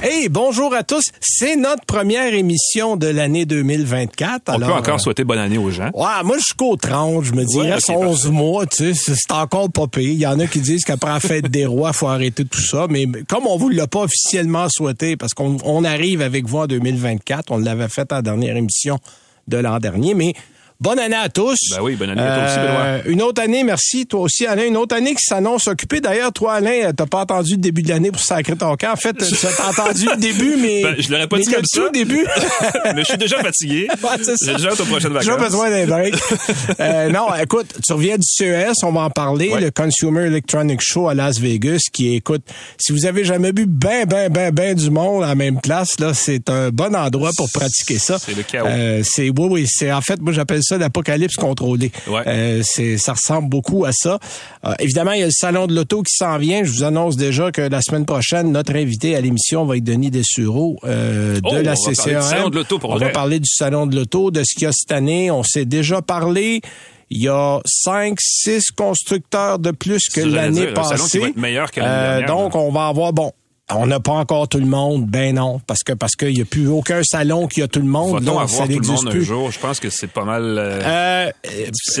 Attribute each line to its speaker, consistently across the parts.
Speaker 1: Hey, bonjour à tous. C'est notre première émission de l'année 2024.
Speaker 2: On
Speaker 1: Alors,
Speaker 2: peut encore
Speaker 1: euh,
Speaker 2: souhaiter bonne année aux gens.
Speaker 1: Ouais, moi jusqu'au 30, je me dis,
Speaker 2: Ouais,
Speaker 1: reste
Speaker 2: ok,
Speaker 1: 11
Speaker 2: parfait.
Speaker 1: mois, tu sais, c'est encore pas pire. Il y en a qui disent qu'après la fête des rois, faut arrêter tout ça. Mais comme on vous l'a pas officiellement souhaité, parce qu'on on arrive avec vous en 2024, on l'avait fait à la dernière émission de l'an dernier, mais bonne année à tous.
Speaker 2: Ben oui, bonne année à toi aussi, Benoît.
Speaker 1: Une autre année, merci. Toi aussi, Alain. Une autre année qui s'annonce occupée. D'ailleurs, toi, Alain, t'as pas entendu le début de l'année pour sacrer ton camp. En fait, tu as entendu le début, mais...
Speaker 2: Ben, je l'aurais pas
Speaker 1: mais
Speaker 2: dit comme ça.
Speaker 1: tout début...
Speaker 2: Mais je suis déjà fatigué.
Speaker 1: Ouais.
Speaker 2: J'ai déjà hâte aux prochaines vacances.
Speaker 1: J'ai besoin d'un break. Euh, non, écoute, tu reviens du CES, on va en parler,
Speaker 2: Ouais.
Speaker 1: le Consumer Electronic Show à Las Vegas, qui écoute, si vous avez jamais vu ben, ben, ben, ben du monde à la même place, là, c'est un bon endroit pour pratiquer ça.
Speaker 2: C'est le chaos.
Speaker 1: Euh, c'est, oui, oui, c'est, en fait, moi, j'appelle ça l'apocalypse contrôlé.
Speaker 2: Ouais.
Speaker 1: Euh, c'est, ça ressemble beaucoup à ça. Euh, évidemment, il y a le salon de l'auto qui s'en vient. Je vous annonce déjà que la semaine prochaine, notre invité à l'émission va être Denis Dessureau, euh, de
Speaker 2: Oh,
Speaker 1: la
Speaker 2: on va parler du
Speaker 1: CCAM.
Speaker 2: salon de l'auto pour
Speaker 1: On va parler du salon de l'auto, de ce qu'il y a cette année. On s'est déjà parlé. Il y a cinq, six constructeurs de plus que l'année
Speaker 2: dire, un salon qui
Speaker 1: passée.
Speaker 2: va être meilleur que dernière,
Speaker 1: donc, on va avoir, bon, on n'a pas encore tout le monde. Ben non, parce que parce qu'il n'y a plus aucun salon qui a tout le monde. Là,
Speaker 2: avoir
Speaker 1: ça
Speaker 2: tout le monde un jour? Je pense que c'est pas mal... euh,
Speaker 1: Euh,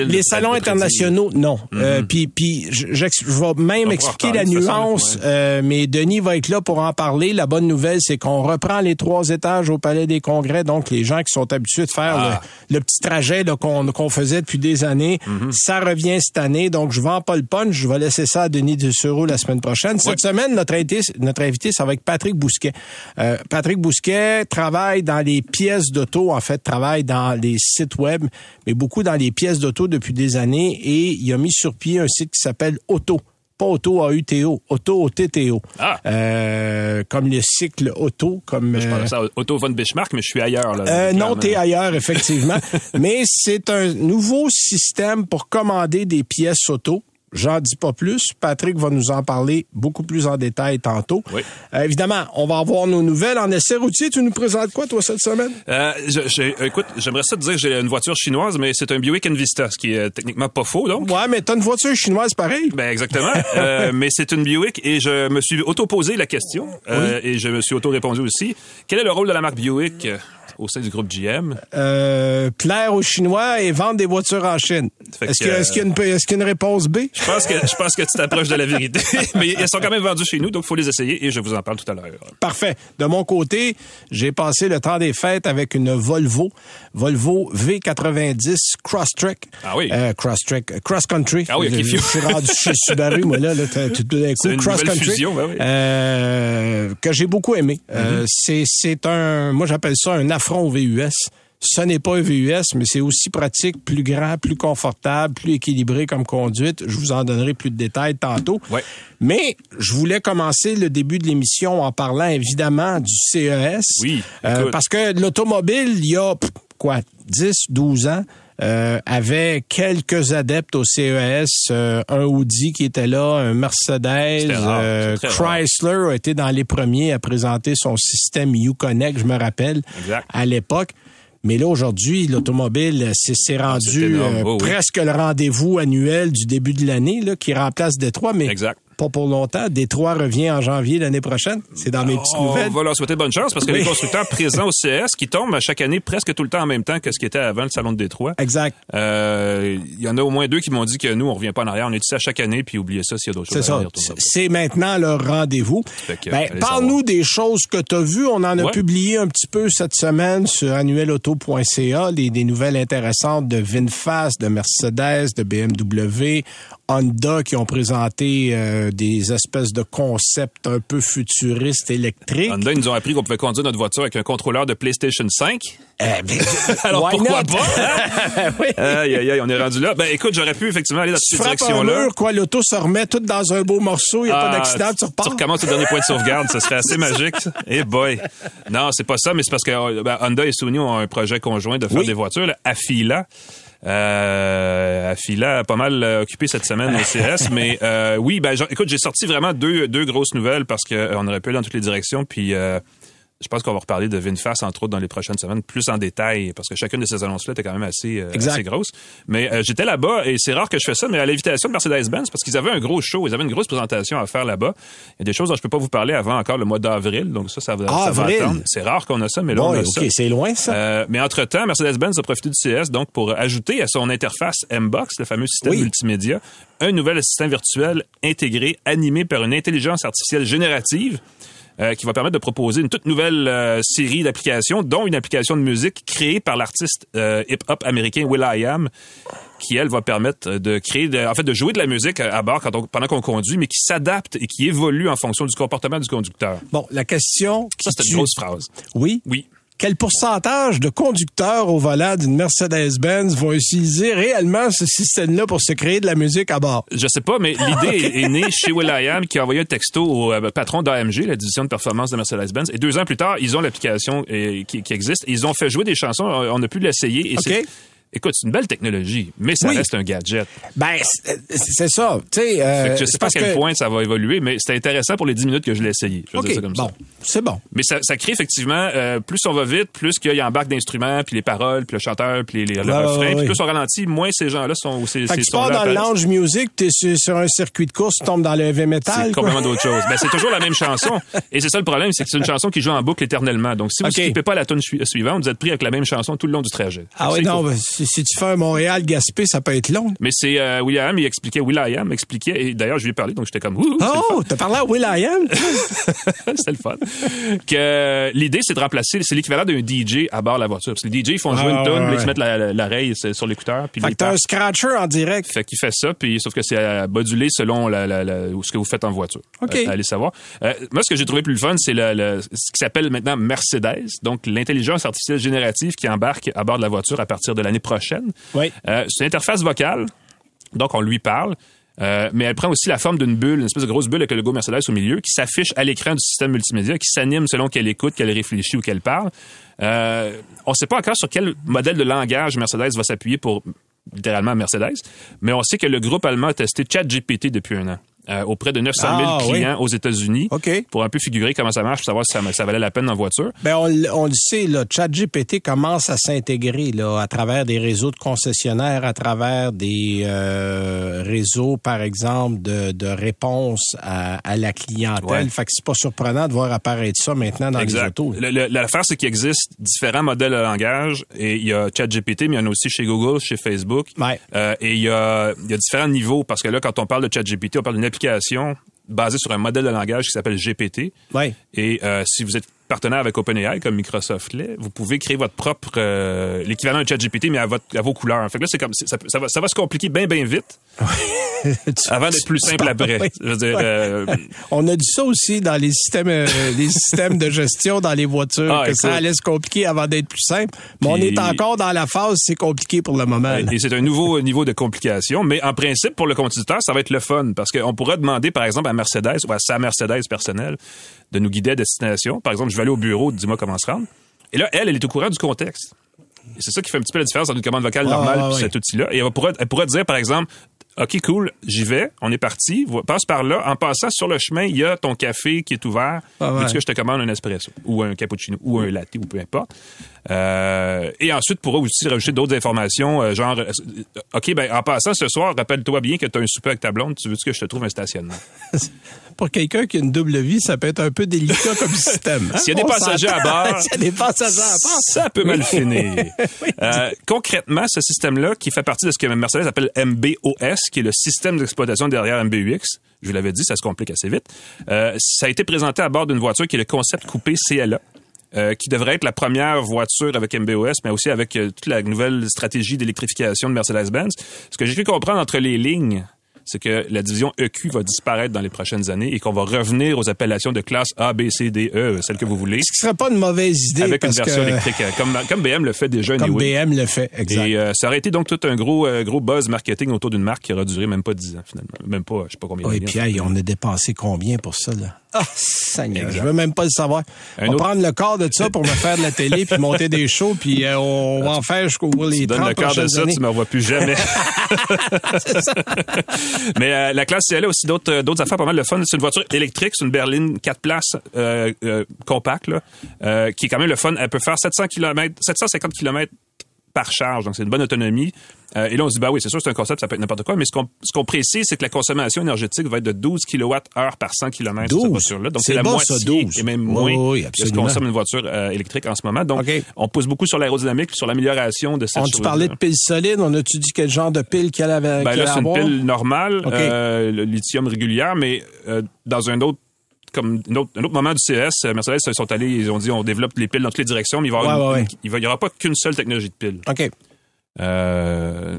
Speaker 1: les salons internationaux, non. Euh, Puis, puis, je, vais même
Speaker 2: Mhm. On va
Speaker 1: expliquer la
Speaker 2: façon,
Speaker 1: nuance. euh, mais Denis va être là pour en parler. La bonne nouvelle, c'est qu'on reprend les trois étages au Palais des Congrès. Donc, les gens qui sont habitués de faire
Speaker 2: Ah.
Speaker 1: le, le petit trajet là, qu'on qu'on faisait depuis des années,
Speaker 2: Mhm.
Speaker 1: ça revient cette année. Donc, je vends pas le punch. Je vais laisser ça à Denis Dessureau la semaine prochaine. Cette semaine, notre invité, notre invité, ça va être Patrick Bousquet. Euh, Patrick Bousquet travaille dans les pièces d'auto, en fait, travaille dans les sites web, mais beaucoup dans les pièces d'auto depuis des années et il a mis sur pied un site qui s'appelle Auto. Pas Auto A-U-T-O, Auto O-T-T-O.
Speaker 2: Ah.
Speaker 1: Euh, comme le cycle auto, comme...
Speaker 2: Je
Speaker 1: euh,
Speaker 2: pense à Otto von Bismarck, mais je suis ailleurs. Là,
Speaker 1: euh, non, t'es ailleurs, effectivement. Mais c'est un nouveau système pour commander des pièces auto. J'en dis pas plus. Patrick va nous en parler beaucoup plus en détail tantôt.
Speaker 2: Oui.
Speaker 1: Euh, évidemment, on va avoir nos nouvelles en essai routier. Tu nous présentes quoi, toi, cette semaine?
Speaker 2: Euh, je- je- écoute, j'aimerais ça te dire que j'ai une voiture chinoise, mais c'est un Buick Envista, ce qui est euh, techniquement pas faux, donc.
Speaker 1: Ouais, mais t'as une voiture chinoise pareil.
Speaker 2: Ben exactement. Euh, mais c'est une Buick et je me suis auto-posé la question euh, et je me suis auto-répondu aussi. Quel est le rôle de la marque Buick? Au sein du groupe GM?
Speaker 1: Euh, plaire aux Chinois et vendre des voitures en Chine. Est-ce qu'il y, a- y une, est-ce qu'il y a une réponse B?
Speaker 2: Je pense que je pense que tu t'approches de la vérité, mais elles sont quand même vendues chez nous, donc il faut les essayer et je vous en parle tout à l'heure.
Speaker 1: Parfait. De mon côté, j'ai passé le temps des fêtes avec une Volvo, Volvo V90 Crosstrek.
Speaker 2: Ah oui.
Speaker 1: Euh, Crosstrek, Cross Country.
Speaker 2: Ah oui, ok,
Speaker 1: je, je suis rendu chez Subaru, moi là, là tout d'un coup, Cross Country.
Speaker 2: fusion, ben oui.
Speaker 1: euh, que j'ai beaucoup aimé. Euh, c'est c'est un, moi j'appelle ça un affront au VUS. Ce n'est pas un VUS, mais c'est aussi pratique, plus grand, plus confortable, plus équilibré comme conduite. Je vous en donnerai plus de détails tantôt.
Speaker 2: Ouais.
Speaker 1: Mais je voulais commencer le début de l'émission en parlant évidemment du CES.
Speaker 2: Oui,
Speaker 1: Euh, parce que l'automobile, il y a quoi, 10, 12 ans, euh, avait quelques adeptes au CES, euh, un Audi qui était là, un Mercedes,
Speaker 2: rare,
Speaker 1: euh,
Speaker 2: rare.
Speaker 1: Chrysler a été dans les premiers à présenter son système Uconnect, je me rappelle,
Speaker 2: Exact.
Speaker 1: à l'époque. Mais là, aujourd'hui, l'automobile, c'est rendu euh,
Speaker 2: Oui,
Speaker 1: presque le rendez-vous annuel du début de l'année, là, qui remplace Détroit, mais
Speaker 2: Exact.
Speaker 1: Pas pour longtemps. Détroit revient en janvier l'année prochaine. C'est dans mes petites
Speaker 2: On
Speaker 1: nouvelles.
Speaker 2: va leur souhaiter bonne chance parce que
Speaker 1: Oui.
Speaker 2: les constructeurs présents au CS qui tombent à chaque année presque tout le temps en même temps que ce qui était avant le salon de Détroit.
Speaker 1: Exact.
Speaker 2: Euh, Il y en a au moins deux qui m'ont dit que nous, on revient pas en arrière. On est ici à chaque année, puis oubliez ça s'il y a d'autres
Speaker 1: C'est
Speaker 2: choses à
Speaker 1: ça. C'est maintenant leur rendez-vous. Ben, Parle-nous des choses que tu as vues. On en a
Speaker 2: Ouais.
Speaker 1: publié un petit peu cette semaine sur annuelauto.ca, des, des nouvelles intéressantes de VinFast, de Mercedes, de BMW, Honda qui ont présenté euh, des espèces de concepts un peu futuristes électriques.
Speaker 2: Honda, ils nous ont appris qu'on pouvait conduire notre voiture avec un contrôleur de PlayStation 5.
Speaker 1: Eh ben,
Speaker 2: Alors pourquoi
Speaker 1: not?
Speaker 2: pas? hein?
Speaker 1: Oui.
Speaker 2: Aïe, aïe, aïe, on est rendu là. Ben écoute, j'aurais pu effectivement aller dans
Speaker 1: Tu
Speaker 2: cette direction-là.
Speaker 1: quoi, l'auto se remet tout dans un beau morceau, il n'y a pas
Speaker 2: Ah,
Speaker 1: d'accident, tu repars.
Speaker 2: Tu recommences au dernier point de sauvegarde, ça serait assez magique. Eh boy. Non, c'est pas ça, mais c'est parce que euh, ben, Honda et Sony ont un projet conjoint de faire
Speaker 1: Oui.
Speaker 2: des voitures, là, Afila. Euh, Fila a pas mal euh, occupé cette semaine au CS, mais euh, oui, ben, écoute, j'ai sorti vraiment deux, deux grosses nouvelles parce qu'on aurait pu aller dans toutes les directions, puis euh, je pense qu'on va reparler de VinFast, entre autres, dans les prochaines semaines, plus en détail, parce que chacune de ces annonces-là était quand même assez, euh, assez grosse. Mais euh, j'étais là-bas, et c'est rare que je fais ça, mais à l'invitation de Mercedes-Benz, parce qu'ils avaient un gros show, ils avaient une grosse présentation à faire là-bas. Il y a des choses dont je peux pas vous parler avant encore le mois d'avril, donc ça, ça va,
Speaker 1: Ah,
Speaker 2: ça va
Speaker 1: avril?
Speaker 2: attendre. C'est rare qu'on a ça, mais là,
Speaker 1: Bon,
Speaker 2: on a
Speaker 1: OK,
Speaker 2: ça.
Speaker 1: c'est loin, ça.
Speaker 2: Euh, mais entre-temps, Mercedes-Benz a profité du CS donc pour ajouter à son interface M-Box, le fameux système
Speaker 1: Oui.
Speaker 2: multimédia, un nouvel assistant virtuel intégré, animé par une intelligence artificielle générative euh, qui va permettre de proposer une toute nouvelle euh, série d'applications, dont une application de musique créée par l'artiste euh, hip-hop américain Will.i.am, qui, elle, va permettre de créer, de- en fait, de jouer de la musique à bord quand on- pendant qu'on conduit, mais qui s'adapte et qui évolue en fonction du comportement du conducteur.
Speaker 1: Bon, la question
Speaker 2: Ça, c'est une grosse phrase.
Speaker 1: Oui.
Speaker 2: Oui.
Speaker 1: Quel pourcentage de conducteurs au volant d'une Mercedes-Benz vont utiliser réellement ce système-là pour se créer de la musique à bord?
Speaker 2: Je sais pas, mais l'idée est, est née chez Will.i.am qui a envoyé un texto au euh, patron d'AMG, la division de performance de Mercedes-Benz. Et deux ans plus tard, ils ont l'application euh, qui, qui existe. Ils ont fait jouer des chansons. On a pu l'essayer. Et
Speaker 1: OK.
Speaker 2: Écoute, c'est une belle technologie, mais ça
Speaker 1: Oui.
Speaker 2: reste un gadget.
Speaker 1: Ben, c'est ça. Tu sais, euh,
Speaker 2: je sais pas à quel
Speaker 1: que-
Speaker 2: point ça va évoluer, mais c'était intéressant pour les 10 minutes que je l'ai essayé. Je vais
Speaker 1: OK,
Speaker 2: dire ça comme
Speaker 1: bon, c'est bon.
Speaker 2: Mais ça, ça crée effectivement, euh, plus on va vite, plus qu'il y embarque d'instruments, puis les paroles, puis le chanteur, puis les, les- le refrain, puis plus on ralentit, moins ces gens-là sont... Ces,
Speaker 1: Fait que tu pars dans le lounge music, t'es sur, sur un circuit de course, tu tombes dans le heavy metal.
Speaker 2: C'est complètement d'autre chose. Ben, c'est toujours la même chanson. Et c'est ça le problème, c'est que c'est une chanson qui joue en boucle éternellement. Donc, si vous ne skippez pas la tune su- suivante, vous êtes pris avec la même chanson tout le long du trajet.
Speaker 1: Ah oui, non,
Speaker 2: cool.
Speaker 1: ben, si, si tu fais un Montréal-Gaspé, ça peut être long.
Speaker 2: Mais c'est euh, William, il expliquait, Will.i.am expliquait, et d'ailleurs, je lui ai parlé, donc j'étais comme, ouh,
Speaker 1: Oh, t'as parlé à Will.i.am?
Speaker 2: c'était le fun. Que l'idée, c'est de remplacer, c'est l'équivalent d'un DJ à bord de la voiture. Parce que les DJ, ils font jouer
Speaker 1: Ah,
Speaker 2: une tune,
Speaker 1: ouais,
Speaker 2: ils
Speaker 1: ouais.
Speaker 2: se mettent la- la- l'oreille c'est- sur l'écouteur,
Speaker 1: fait
Speaker 2: ils
Speaker 1: que t'as un scratcher en direct.
Speaker 2: Fait qu'il fait ça, puis sauf que c'est modulé selon la- ce que vous faites en voiture.
Speaker 1: OK.
Speaker 2: Euh, allez savoir. Euh, moi, ce que j'ai trouvé plus le fun, c'est le, le- ce qui s'appelle maintenant Mercedes, donc l'intelligence artificielle générative qui embarque à bord de la voiture à partir de l'année prochaine.
Speaker 1: Oui.
Speaker 2: Euh, c'est une interface vocale, donc on lui parle. euh, mais elle prend aussi la forme d'une bulle, une espèce de grosse bulle avec le logo Mercedes au milieu, qui s'affiche à l'écran du système multimédia, qui s'anime selon qu'elle écoute, qu'elle réfléchit ou qu'elle parle. Euh, on ne sait pas encore sur quel modèle de langage Mercedes va s'appuyer pour littéralement Mercedes, mais on sait que le groupe allemand a testé ChatGPT depuis un an. Euh, auprès de 900 000
Speaker 1: Ah, oui.
Speaker 2: clients aux États-Unis
Speaker 1: OK.
Speaker 2: pour un peu figurer comment ça marche, pour savoir si ça, ça valait la peine en voiture.
Speaker 1: Ben on, le sait, là, ChatGPT commence à s'intégrer là, à travers des réseaux de concessionnaires, à travers des euh, réseaux, par exemple, de, de réponse à, à la clientèle.
Speaker 2: Ouais.
Speaker 1: Fait que c'est pas surprenant de voir apparaître ça maintenant dans les autos.
Speaker 2: Le- le- L'affaire, c'est qu'il existe différents modèles de langage. Et il y a ChatGPT, mais il y en a aussi chez Google, chez Facebook.
Speaker 1: Ouais.
Speaker 2: Euh, et il y, a, il y a différents niveaux. Parce que là, quand on parle de ChatGPT, on parle d'une application basée sur un modèle de langage qui s'appelle GPT.
Speaker 1: Ouais.
Speaker 2: Et euh, si vous êtes partenaire avec OpenAI, comme Microsoft l'est, vous pouvez créer votre propre... euh, l'équivalent de ChatGPT, mais à, votre, à vos couleurs. Fait que là, c'est comme... Ça, va, ça va se compliquer bien, bien vite avant d'être plus simple après.
Speaker 1: oui.
Speaker 2: Je veux dire...
Speaker 1: Ouais.
Speaker 2: euh,
Speaker 1: On a dit ça aussi dans les systèmes, euh, les systèmes de gestion dans les voitures,
Speaker 2: Ah,
Speaker 1: que ça allait se compliquer avant d'être plus simple. Mais on est encore dans la phase, c'est compliqué pour le moment. là.
Speaker 2: Et c'est un nouveau niveau de complication. Mais en principe, pour le conducteur, ça va être le fun. Parce qu'on pourra demander, par exemple, à Mercedes ou à sa Mercedes personnelle de nous guider à destination. Par exemple, je vais aller au bureau, dis-moi comment se rendre. Et là, elle, elle est au courant du contexte. C'est ça qui fait un petit peu la différence entre une commande vocale normale et
Speaker 1: ouais.
Speaker 2: cet outil-là. Et elle pourra, elle pourra dire, par exemple, OK, cool, j'y vais, on est parti, passe par là. En passant sur le chemin, il y a ton café qui est ouvert.
Speaker 1: Ah ouais.
Speaker 2: Que je te commande un espresso ou un cappuccino ou un latte ou peu importe. Euh, et ensuite, pourra aussi rajouter d'autres informations, euh, genre, euh, OK, ben en passant ce soir, rappelle-toi bien que tu as un souper avec ta blonde, tu veux que je te trouve un stationnement.
Speaker 1: Pour quelqu'un qui a une double vie, ça peut être un peu délicat comme système. hein?
Speaker 2: S'il y a des
Speaker 1: On
Speaker 2: passagers à bord,
Speaker 1: S'il y a des passagers à bord.
Speaker 2: ça peut mal finir. Euh, concrètement, ce système-là, qui fait partie de ce que Mercedes appelle MBOS, qui est le système d'exploitation derrière MBUX, je vous l'avais dit, ça se complique assez vite, euh, ça a été présenté à bord d'une voiture qui est le concept coupé CLA. euh, qui devrait être la première voiture avec MBOS, mais aussi avec euh, toute la nouvelle stratégie d'électrification de Mercedes-Benz. Ce que j'ai pu comprendre entre les lignes, c'est que la division EQ va disparaître dans les prochaines années et qu'on va revenir aux appellations de classe A, B, C, D, E, celles que vous voulez,
Speaker 1: Ce qui serait pas une mauvaise idée
Speaker 2: avec une version
Speaker 1: que,
Speaker 2: électrique, euh, comme, comme BM le fait déjà.
Speaker 1: comme
Speaker 2: anyway.
Speaker 1: BM le fait, exact.
Speaker 2: Et euh, ça aurait été donc tout un gros euh, gros buzz marketing autour d'une marque qui aura duré même pas 10 ans finalement. Même pas, je sais pas combien
Speaker 1: oui,
Speaker 2: d'années.
Speaker 1: puis hey, on a dépensé combien pour ça, là? Ah, Seigneur, je veux même pas le savoir. on va prendre le corps de ça pour me faire de la télé, puis monter des shows, puis euh, on va en faire jusqu'au bout les
Speaker 2: tu
Speaker 1: 30
Speaker 2: donnes le quart de ça,
Speaker 1: années.
Speaker 2: tu me revois plus jamais. Mais euh, la classe CL a aussi d'autres euh, d'autres affaires pas mal de fun. C'est une voiture électrique, c'est une berline 4 places euh, compacte, là, euh, qui est quand même le fun. Elle peut faire 700 km, 750 km par charge, donc c'est une bonne autonomie. Euh, et là, on se dit, bah oui, c'est sûr, c'est un concept, ça peut être n'importe quoi, mais ce qu'on ce qu'on précise, c'est que la consommation énergétique va être de 12 kWh par 100 km sur cette
Speaker 1: 12?
Speaker 2: voiture-là. Donc,
Speaker 1: C'est
Speaker 2: la
Speaker 1: bas,
Speaker 2: moitié
Speaker 1: ça, 12.
Speaker 2: et même
Speaker 1: Oui,
Speaker 2: moins
Speaker 1: oui,
Speaker 2: de ce qu'on consomme une voiture euh, électrique en ce moment. Donc, on pousse beaucoup sur l'aérodynamique, sur l'amélioration de cette
Speaker 1: On
Speaker 2: chose
Speaker 1: tu parlait de piles solides, on a-tu dit quel genre de pile qu'elle avait
Speaker 2: ben là, c'est une pile normale, euh, le lithium régulière, mais euh, dans un autre comme un autre, un autre moment du CS, euh, Mercedes ils sont allés, ils ont dit on développe les piles dans toutes les directions, mais il va y avoir
Speaker 1: Ouais,
Speaker 2: une-
Speaker 1: ouais,
Speaker 2: une- il va- il y aura pas qu'une seule technologie de pile.
Speaker 1: OK.
Speaker 2: Euh,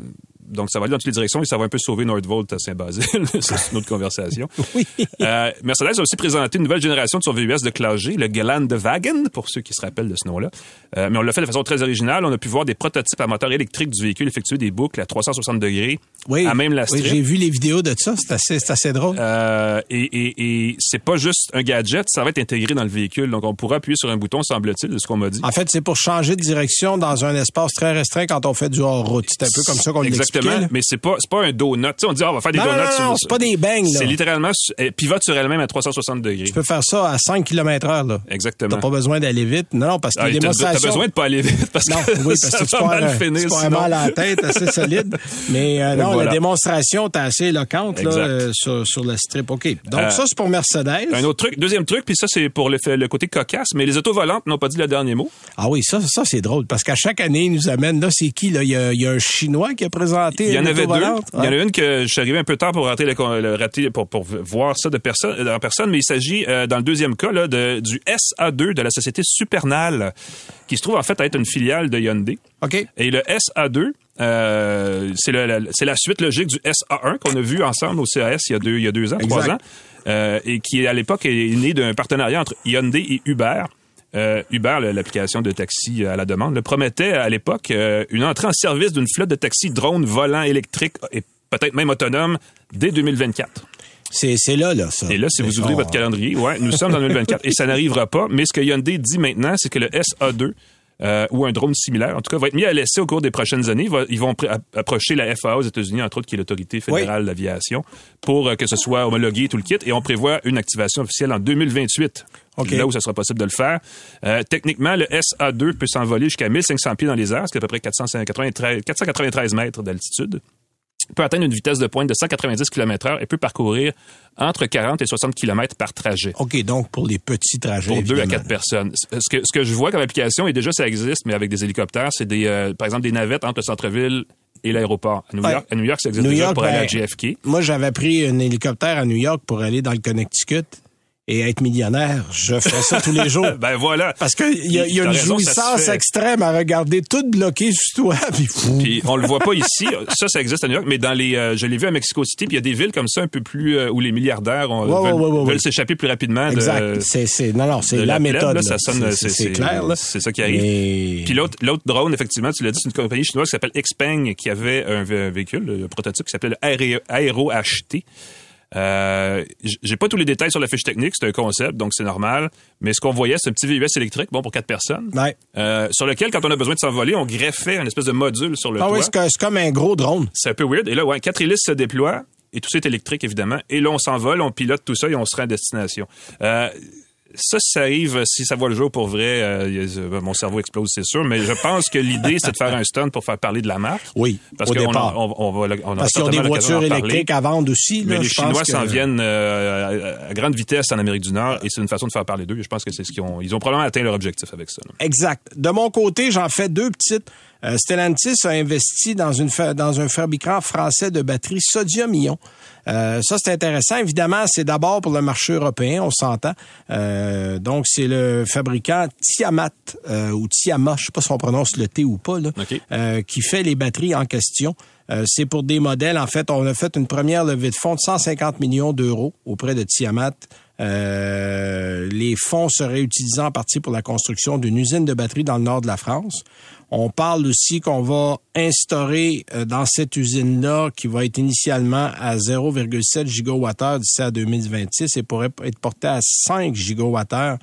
Speaker 2: donc, ça va aller dans toutes les directions et ça va un peu sauver Nordvolt à Saint-Basile. c'est une autre conversation.
Speaker 1: Oui.
Speaker 2: Euh, Mercedes a aussi présenté une nouvelle génération de son VUS de classe G, le Gelandewagen, pour ceux qui se rappellent de ce nom-là. Euh, mais on l'a fait de façon très originale. On a pu voir des prototypes à moteur électrique du véhicule effectuer des boucles à 360 degrés,
Speaker 1: Oui.
Speaker 2: à même la
Speaker 1: Oui,
Speaker 2: strip.
Speaker 1: j'ai vu les vidéos de ça, c'est assez, drôle.
Speaker 2: Euh, et et, et c'est pas juste un gadget, ça va être intégré dans le véhicule. Donc, on pourra appuyer sur un bouton, semble-t-il, de ce qu'on m'a dit.
Speaker 1: En fait, c'est pour changer de direction dans un espace très restreint quand on fait du hors-route. C'est un peu comme ça qu'on l'expliquait.
Speaker 2: Exactement, mais c'est pas c'est pas un donut. On dit ah, on va faire des
Speaker 1: Non,
Speaker 2: donuts.
Speaker 1: non,
Speaker 2: sur-
Speaker 1: non, c'est pas des bangs, là.
Speaker 2: C'est littéralement elle pivote sur elle-même à 360 degrés.
Speaker 1: Tu peux faire ça à 5 km heure, là.
Speaker 2: Exactement.
Speaker 1: T'as pas besoin d'aller vite. Non, non, parce que
Speaker 2: Ah,
Speaker 1: les
Speaker 2: t'as- T'as
Speaker 1: démonstrations...
Speaker 2: besoin de pas aller vite parce que
Speaker 1: Non, oui, parce
Speaker 2: ça
Speaker 1: que tu
Speaker 2: va mal finir
Speaker 1: avoir
Speaker 2: sinon.
Speaker 1: mal à la tête, assez solide. Mais euh, non,
Speaker 2: voilà.
Speaker 1: la démonstration est assez éloquente là, euh, sur, sur le strip. OK. Donc
Speaker 2: Euh,
Speaker 1: ça, c'est pour Mercedes.
Speaker 2: Un autre truc, deuxième truc, puis ça c'est pour le, fait- le côté cocasse, mais les autos volantes n'ont pas dit le dernier mot.
Speaker 1: Ah oui, ça, ça c'est drôle, parce qu'à chaque année, ils nous amènent, là, c'est qui? Là? Il, y a, il y a un Chinois qui a présenté
Speaker 2: Il y en avait deux. Il y en a une que je suis arrivé un peu tard pour rater le, le- rater- pour, pour voir ça de personne, euh, en personne, mais il s'agit euh, dans le deuxième cas là, de, du SA2 de la société Supernal, qui se trouve en fait à être une filiale de Hyundai.
Speaker 1: OK.
Speaker 2: Et le SA2, euh, c'est la, suite logique du SA1 qu'on a vu ensemble au CAS il y a deux, il y a deux ans,
Speaker 1: Exact.
Speaker 2: trois ans, euh, et qui à l'époque est né d'un partenariat entre Hyundai et Uber. Euh, Uber, l'application de taxi à la demande, le promettait à l'époque euh, une entrée en service d'une flotte de taxis drones volants électriques et peut-être même autonomes dès 2024.
Speaker 1: C'est, c'est là, là, ça.
Speaker 2: Et là, si vous ouvrez
Speaker 1: Oh.
Speaker 2: votre calendrier, ouais, nous sommes en 2024 et ça n'arrivera pas. Mais ce que Hyundai dit maintenant, c'est que le SA2 euh, ou un drone similaire, en tout cas, va être mis à l'essai au cours des prochaines années. Ils vont pr- ap- approcher la FAA aux États-Unis, entre autres, qui est l'autorité fédérale de l'aviation, pour euh, que ce soit homologué tout le kit. Et on prévoit une activation officielle en 2028.
Speaker 1: OK.
Speaker 2: Là où ça sera possible de le faire. Euh, techniquement, le SA2 peut s'envoler jusqu'à 1500 pieds dans les airs, ce qui est à peu près 493, 493 mètres d'altitude peut atteindre une vitesse de pointe de 190 km heure et peut parcourir entre 40 et 60 km par trajet.
Speaker 1: OK, donc pour les petits trajets.
Speaker 2: Pour deux à quatre personnes. Ce que, ce que je vois comme application, et déjà ça existe, mais avec des hélicoptères, c'est des, euh, par exemple des navettes entre le centre-ville et l'aéroport. À New
Speaker 1: Ouais.
Speaker 2: York, à New York, ça existe
Speaker 1: New
Speaker 2: déjà
Speaker 1: York,
Speaker 2: pour aller à
Speaker 1: ben,
Speaker 2: JFK.
Speaker 1: Moi, j'avais pris un hélicoptère à New York pour aller dans le Connecticut et être millionnaire. Je fais ça tous les jours.
Speaker 2: Ben voilà.
Speaker 1: Parce qu'il y a, y a une
Speaker 2: raison,
Speaker 1: jouissance extrême à regarder tout bloqué sur toi. Puis.
Speaker 2: Puis on le voit pas ici, ça ça existe à New York, mais dans les, euh, je l'ai vu à Mexico City, puis il y a des villes comme ça un peu plus euh, où les milliardaires ont-
Speaker 1: Ouais,
Speaker 2: veulent,
Speaker 1: ouais, ouais, ouais,
Speaker 2: veulent
Speaker 1: ouais.
Speaker 2: s'échapper plus rapidement. de-
Speaker 1: exact. C'est, c'est, non, non, c'est la, méthode.
Speaker 2: là. ça sonne,
Speaker 1: c'est, clair.
Speaker 2: C'est ça qui arrive.
Speaker 1: Mais-
Speaker 2: Puis l'autre, l'autre drone, effectivement, tu l'as dit, c'est une compagnie chinoise qui s'appelle Xpeng qui avait un, un véhicule, un prototype qui s'appelait le Aero, Aero HT. Euh, j'ai pas tous les détails sur la fiche technique, c'est un concept, donc c'est normal. Mais ce qu'on voyait, c'est un petit VUS électrique, bon pour quatre personnes,
Speaker 1: Ouais.
Speaker 2: euh, sur lequel, quand on a besoin de s'envoler, on greffait un espèce de module sur le
Speaker 1: Ah
Speaker 2: toit.
Speaker 1: oui, c'est comme un gros drone.
Speaker 2: C'est un peu weird. Et là, ouais, quatre hélices se déploient et tout ça est électrique, évidemment. Et là, on s'envole, on pilote tout ça et on se rend à destination. Euh, ça, si ça arrive, si ça voit le jour pour vrai, euh, euh, mon cerveau explose, c'est sûr. Mais je pense que l'idée, c'est de faire un stunt pour faire parler de la marque.
Speaker 1: Oui,
Speaker 2: Parce qu'on on, on va, on
Speaker 1: Parce qu'ils ont des voitures électriques à vendre aussi.
Speaker 2: Mais
Speaker 1: là,
Speaker 2: les
Speaker 1: je
Speaker 2: Chinois
Speaker 1: que-
Speaker 2: s'en viennent euh, à, grande vitesse en Amérique du Nord et c'est une façon de faire parler d'eux. Je pense que c'est ce qu'ils ont. Ils ont probablement atteint leur objectif avec ça. là.
Speaker 1: Exact. De mon côté, j'en fais deux petites. Euh, Stellantis a investi dans, une dans un fabricant français de batteries sodium-ion. Euh, ça, c'est intéressant. Évidemment, c'est d'abord pour le marché européen, on s'entend. Euh, donc, c'est le fabricant Tiamat euh, ou Tiama, je sais pas si on prononce le T ou pas, là, euh, qui fait les batteries en question. Euh, c'est pour des modèles. En fait, on a fait une première levée de fonds de 150 millions d'euros auprès de Tiamat les fonds seraient utilisés en partie pour la construction d'une usine de batteries dans le nord de la France. On parle aussi qu'on va instaurer dans cette usine-là, qui va être initialement à 0,7 gigawattheure d'ici à 2026 et pourrait être porté à 5 gigawattheures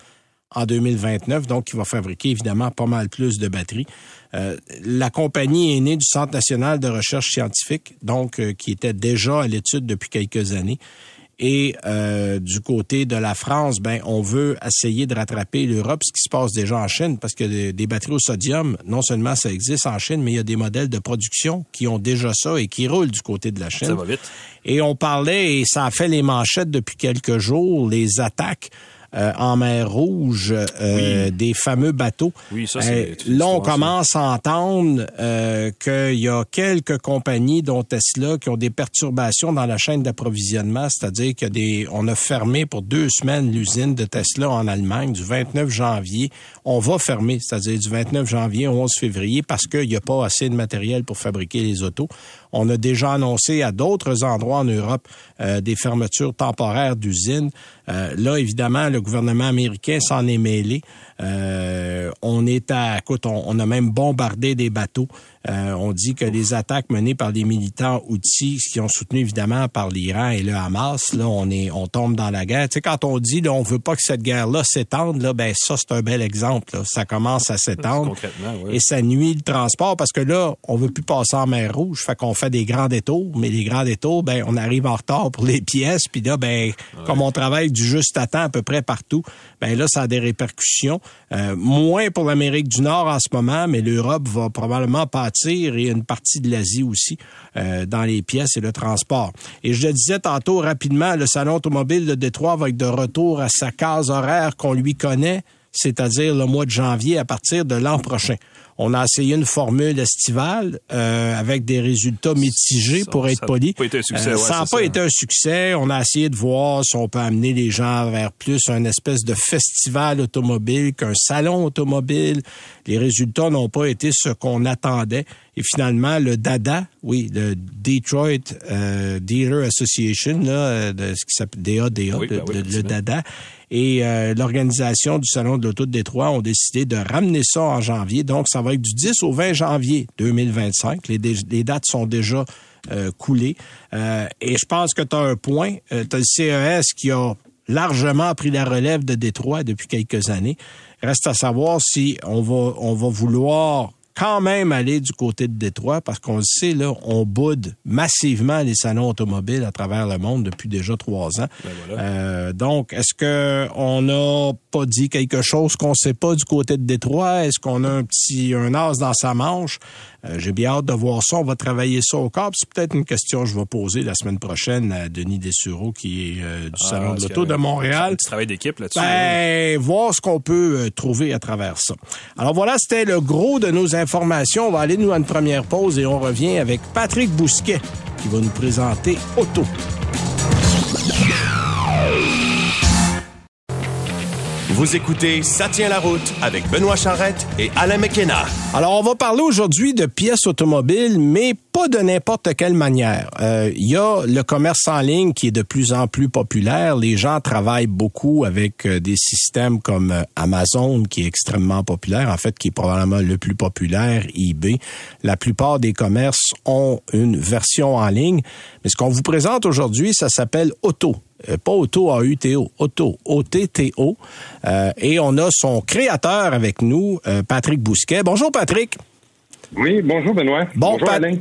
Speaker 1: en 2029, donc qui va fabriquer évidemment pas mal plus de batteries. Euh, la compagnie est née du Centre national de recherche scientifique, donc euh, qui était déjà à l'étude depuis quelques années. Et euh, du côté de la France, ben on veut essayer de rattraper l'Europe, ce qui se passe déjà en Chine, parce que des batteries au sodium, non seulement ça existe en Chine, mais il y a des modèles de production qui ont déjà ça et qui roulent du côté de la Chine.
Speaker 2: Ça va vite.
Speaker 1: Et on parlait, et ça a fait les manchettes depuis quelques jours, les attaques euh, en mer Rouge euh, des fameux bateaux.
Speaker 2: Oui, ça, c'est
Speaker 1: euh, là, on commence à entendre qu'il y a quelques compagnies, dont Tesla, qui ont des perturbations dans la chaîne d'approvisionnement, c'est-à-dire qu'il des, on a fermé pour deux semaines l'usine de Tesla en Allemagne du 29 janvier. On va fermer, c'est-à-dire du 29 janvier au 11 février, parce qu'il n'y a pas assez de matériel pour fabriquer les autos. On a déjà annoncé à d'autres endroits en Europe des fermetures temporaires d'usines. là, évidemment, le gouvernement américain s'en est mêlé. Euh, on est à, écoute, on, a même bombardé des bateaux. Euh, on dit que les attaques menées par les militants outils, qui ont soutenu évidemment par l'Iran et le Hamas, là, on est, on tombe dans la guerre. Tu sais, quand on dit, là, on veut pas que cette guerre-là s'étende, là, ben ça, c'est un bel exemple. Ça commence à s'étendre et ça nuit le transport parce que là, on veut plus passer en mer Rouge, fait qu'on fait des grands détours, mais les grands détours, ben, on arrive en retard pour les pièces, puis là, ben, comme on travaille du juste à temps à peu près partout, ben là, ça a des répercussions. Euh, moins pour l'Amérique du Nord en ce moment, mais l'Europe va probablement et une partie de l'Asie aussi euh, dans les pièces et le transport. Et je le disais tantôt rapidement, le Salon automobile de Détroit va être de retour à sa case horaire qu'on lui connaît, c'est-à-dire le mois de janvier à partir de l'an prochain. On a essayé une formule estivale euh, avec des résultats mitigés pour être poli.
Speaker 2: Euh,
Speaker 1: ça n'a pas été un succès. On a essayé de voir si on peut amener les gens vers plus un espèce de festival automobile qu'un salon automobile. Les résultats n'ont pas été ce qu'on attendait. Et finalement, le DADA, oui, le Detroit euh, Dealer Association, là, de ce qui s'appelle DADA,
Speaker 2: ben
Speaker 1: le DADA, et euh, l'organisation du Salon de l'Auto de Détroit ont décidé de ramener ça en janvier. Donc, ça va être du 10 au 20 janvier 2025. Les, les dates sont déjà euh, coulées. Euh, et je pense que tu as un point. tu as le CES qui a largement pris la relève de Détroit depuis quelques années. Reste à savoir si on va, on va vouloir quand même aller du côté de Détroit parce qu'on le sait, là, on boude massivement les salons automobiles à travers le monde depuis déjà trois ans.
Speaker 2: Ben
Speaker 1: euh, donc, est-ce que on n'a pas dit quelque chose qu'on sait pas du côté de Détroit? Est-ce qu'on a un petit un as dans sa manche? Euh, j'ai bien hâte de voir ça. On va travailler ça au corps. C'est peut-être une question que je vais poser la semaine prochaine à Denis Dessureau, qui est euh, du
Speaker 2: Ah,
Speaker 1: Salon de l'Auto de Montréal.
Speaker 2: Un petit travail d'équipe là-dessus.
Speaker 1: Ben, voir ce qu'on peut euh, trouver à travers ça. Alors voilà, c'était le gros de nos informations. On va aller nous à une première pause et on revient avec Patrick Bousquet qui va nous présenter Auto.
Speaker 3: Vous écoutez Ça tient la route avec Benoît Charrette et Alain McKenna.
Speaker 1: Alors, on va parler aujourd'hui de pièces automobiles, mais pas de n'importe quelle manière. Euh, Il y a le commerce en ligne qui est de plus en plus populaire. Les gens travaillent beaucoup avec euh, des systèmes comme euh, Amazon, qui est extrêmement populaire, en fait, qui est probablement le plus populaire, eBay. La plupart des commerces ont une version en ligne. Mais ce qu'on vous présente aujourd'hui, ça s'appelle Auto. Euh, pas Auto, A-U-T-O, Auto, O-T-T-O. Euh, et on a son créateur avec nous, euh, Patrick Bousquet. Bonjour, Patrick.
Speaker 4: Oui, bonjour Benoît.
Speaker 1: Bon,
Speaker 4: bonjour
Speaker 1: Pat-
Speaker 4: Alain.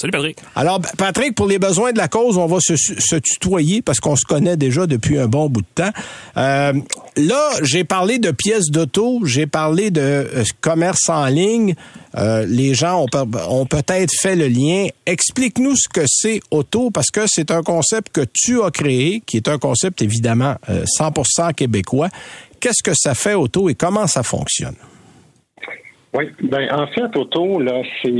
Speaker 2: Salut Patrick.
Speaker 1: Alors, Patrick, pour les besoins de la cause, on va se, tutoyer parce qu'on se connaît déjà depuis un bon bout de temps. Euh, là, j'ai parlé de pièces d'auto, j'ai parlé de euh, commerce en ligne. Euh, les gens ont, ont peut-être fait le lien. Explique-nous ce que c'est auto parce que c'est un concept que tu as créé, qui est un concept évidemment euh, 100% québécois. Qu'est-ce que ça fait auto et comment ça fonctionne?
Speaker 4: Oui, ben en fait, Auto, là, c'est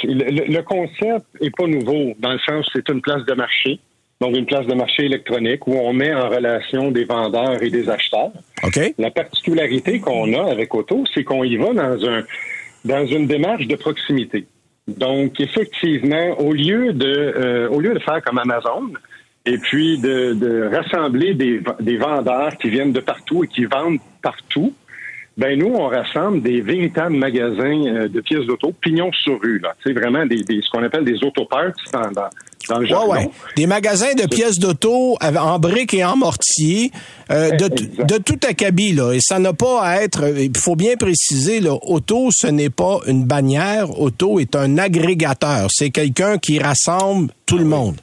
Speaker 4: c'est- le, le- concept est pas nouveau, dans le sens où c'est une place de marché, donc une place de marché électronique où on met en relation des vendeurs et des acheteurs.
Speaker 1: OK?
Speaker 4: La particularité qu'on a avec Auto, c'est qu'on y va dans un dans une démarche de proximité. Donc, effectivement, au lieu de euh, au lieu de faire comme Amazon, et puis de, de rassembler des, des vendeurs qui viennent de partout et qui vendent partout. Ben nous, on rassemble des véritables magasins euh, de pièces d'auto, pignons sur rue, là. C'est vraiment des, des, ce qu'on appelle des autoparts dans, dans, dans le.
Speaker 1: Ouais, ouais. Des magasins de pièces d'auto en briques et en mortier, euh, de,
Speaker 4: Exact.
Speaker 1: de tout acabit, là. Et ça n'a pas à être, euh, il faut bien préciser, là, auto, ce n'est pas une bannière. Auto est un agrégateur. C'est quelqu'un qui rassemble tout le monde.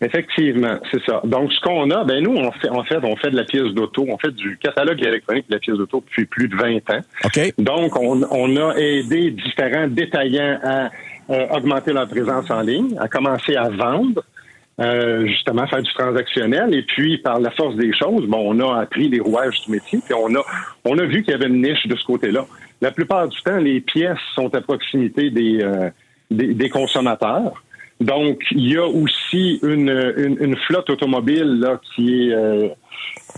Speaker 4: Effectivement, c'est ça. Donc, ce qu'on a, ben nous, on fait, en fait, on fait de la pièce d'auto, on fait du catalogue électronique de la pièce d'auto depuis plus de 20 ans.
Speaker 1: OK?
Speaker 4: Donc, on, on a aidé différents détaillants à euh, augmenter leur présence en ligne, à commencer à vendre, euh, justement faire du transactionnel. Et puis, par la force des choses, bon, on a appris les rouages du métier, puis on a, on a vu qu'il y avait une niche de ce côté-là. La plupart du temps, les pièces sont à proximité des, euh, des, des consommateurs. Donc, il y a aussi une, une, une flotte automobile là, qui est euh,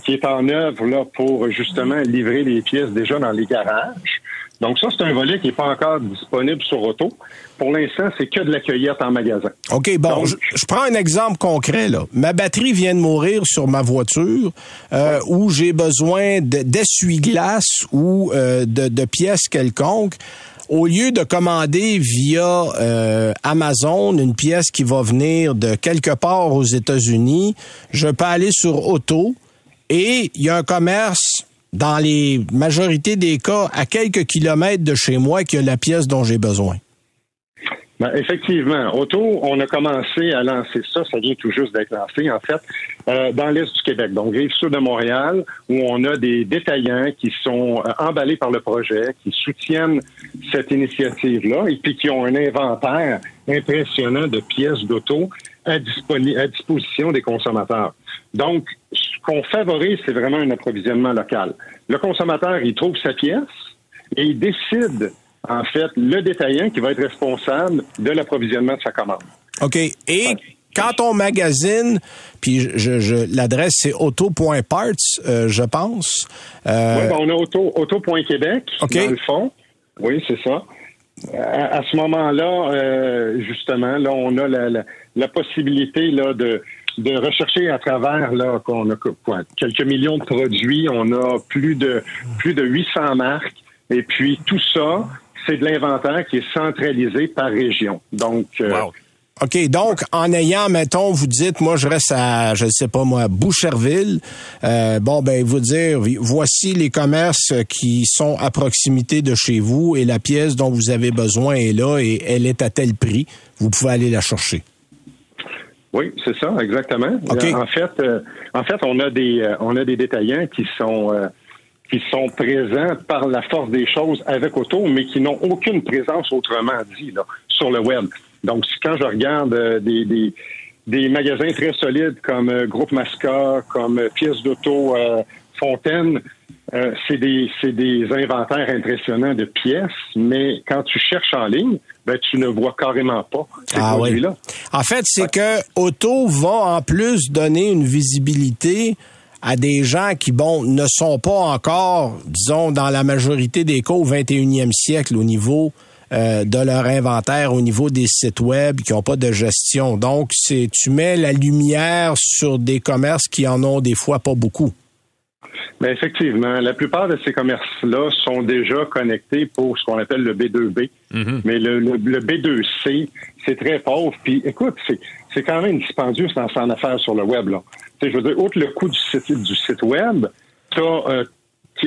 Speaker 4: qui est en œuvre là pour justement livrer les pièces déjà dans les garages. Donc ça, c'est un volet qui n'est pas encore disponible sur Auto. Pour l'instant, c'est que de la cueillette en magasin.
Speaker 1: OK, bon,
Speaker 4: Donc-
Speaker 1: je, je prends un exemple concret. Là. Ma batterie vient de mourir sur ma voiture euh, où j'ai besoin de- d'essuie-glace ou euh, de, de pièces quelconques. Au lieu de commander via euh, Amazon une pièce qui va venir de quelque part aux États-Unis, je peux aller sur Auto et il y a un commerce dans les majorités des cas à quelques kilomètres de chez moi qui a la pièce dont j'ai besoin.
Speaker 4: Ben, effectivement, Auto, on a commencé à lancer ça, ça vient tout juste d'être lancé, en fait, euh, dans l'Est du Québec, donc rive sud de Montréal, où on a des détaillants qui sont euh, emballés par le projet, qui soutiennent cette initiative-là, et puis qui ont un inventaire impressionnant de pièces d'auto à disposition des consommateurs. Donc, ce qu'on favorise, c'est vraiment un approvisionnement local. Le consommateur, il trouve sa pièce et il décide en fait, le détaillant qui va être responsable de l'approvisionnement de sa commande.
Speaker 1: OK. Et quand on magasine, puis je, je, l'adresse c'est auto.parts, euh, je pense. Euh,
Speaker 4: Oui, ben, on a auto, auto.québec,
Speaker 1: OK.
Speaker 4: dans le fond. Oui, c'est ça. À, à ce moment-là, euh, justement, là, on a la, la, la possibilité là, de, de rechercher à travers là, qu'on a quoi, quelques millions de produits, on a plus de plus de 800 marques, et puis tout ça, c'est de l'inventaire qui est centralisé par région. Donc, euh.
Speaker 1: OK, donc en ayant, mettons, vous dites, moi je reste à, je ne sais pas moi, Boucherville. Euh, bon, ben vous dire, voici les commerces qui sont à proximité de chez vous et la pièce dont vous avez besoin est là et elle est à tel prix. Vous pouvez aller la chercher.
Speaker 4: Oui, c'est ça, exactement. En fait, euh, en fait, on a des euh, on a des détaillants qui sont qui sont présents par la force des choses avec auto, mais qui n'ont aucune présence autrement dit là, sur le web. Donc, quand je regarde euh, des, des des magasins très solides comme euh, Groupe Masca, comme euh, Pièces d'auto euh, Fontaine, euh, c'est des c'est des inventaires impressionnants de pièces, mais quand tu cherches en ligne, ben tu ne vois carrément pas ces
Speaker 1: Ah oui.
Speaker 4: produits-là.
Speaker 1: En fait, c'est que Auto va en plus donner une visibilité à des gens qui, bon, ne sont pas encore, disons, dans la majorité des cas au 21e siècle au niveau euh, de leur inventaire, au niveau des sites web qui n'ont pas de gestion. Donc, c'est tu mets la lumière sur des commerces qui en ont des fois pas beaucoup.
Speaker 4: Mais effectivement, la plupart de ces commerces-là sont déjà connectés pour ce qu'on appelle le B2B. Mais le, le- le B2C, c'est très pauvre. Puis écoute, c'est, c'est quand même dispendieux d'en faire en affaires sur le web. Là. Je veux dire, outre le coût du site, du site web, tu as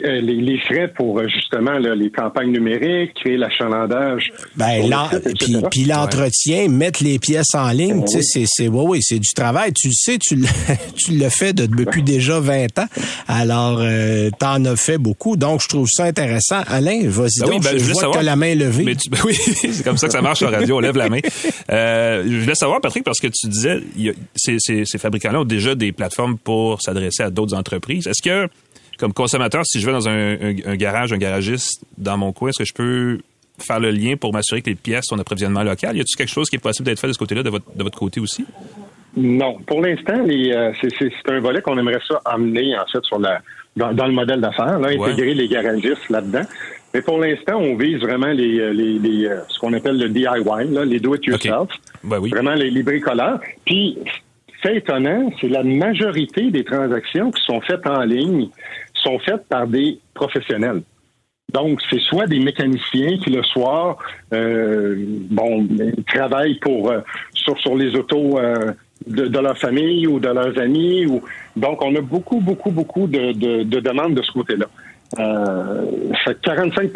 Speaker 4: les, les frais pour euh, justement là, les campagnes numériques, créer l'achalandage.
Speaker 1: Ben, puis, puis l'entretien, mettre les pièces en ligne,
Speaker 4: Ben oui.
Speaker 1: c'est, c'est, oui, oui, c'est du travail. Tu le sais, tu le, tu le fais de- depuis déjà 20 ans. Alors, euh, t'en as fait beaucoup. Donc, je trouve ça intéressant. Alain, vas-y
Speaker 2: Ben oui, ben,
Speaker 1: je, vois
Speaker 2: savoir-
Speaker 1: que t'as la main levée.
Speaker 2: Mais tu- ben oui, c'est comme ça que ça marche en radio, on lève la main. Euh, je voulais savoir, Patrick, parce que tu disais, il y a- ces, ces- ces fabricants-là ont déjà des plateformes pour s'adresser à d'autres entreprises. Est-ce que, comme consommateur, si je vais dans un, un- un garage, un garagiste dans mon coin, est-ce que je peux faire le lien pour m'assurer que les pièces sont d'approvisionnement local? Y a-t-il quelque chose qui est possible d'être fait de ce côté-là, de votre, de votre côté aussi?
Speaker 4: Non, pour l'instant, euh, c'est, un volet qu'on aimerait ça amener en fait sur la dans, dans le modèle d'affaires,
Speaker 2: Ouais.
Speaker 4: intégrer les garagistes là-dedans. Mais pour l'instant, on vise vraiment les, euh, les, les, euh, ce qu'on appelle le DIY, là, les do-it-yourself,
Speaker 2: Ben oui.
Speaker 4: vraiment les, les bricoleurs. Puis fait étonnant, c'est la majorité des transactions qui sont faites en ligne sont faites par des professionnels. Donc, c'est soit des mécaniciens qui le soir, euh, bon, travaillent pour euh, sur, sur les autos euh, de, de, leur famille ou de leurs amis. Ou donc, on a beaucoup, beaucoup, beaucoup de, de, de demandes de ce côté-là. Euh, 45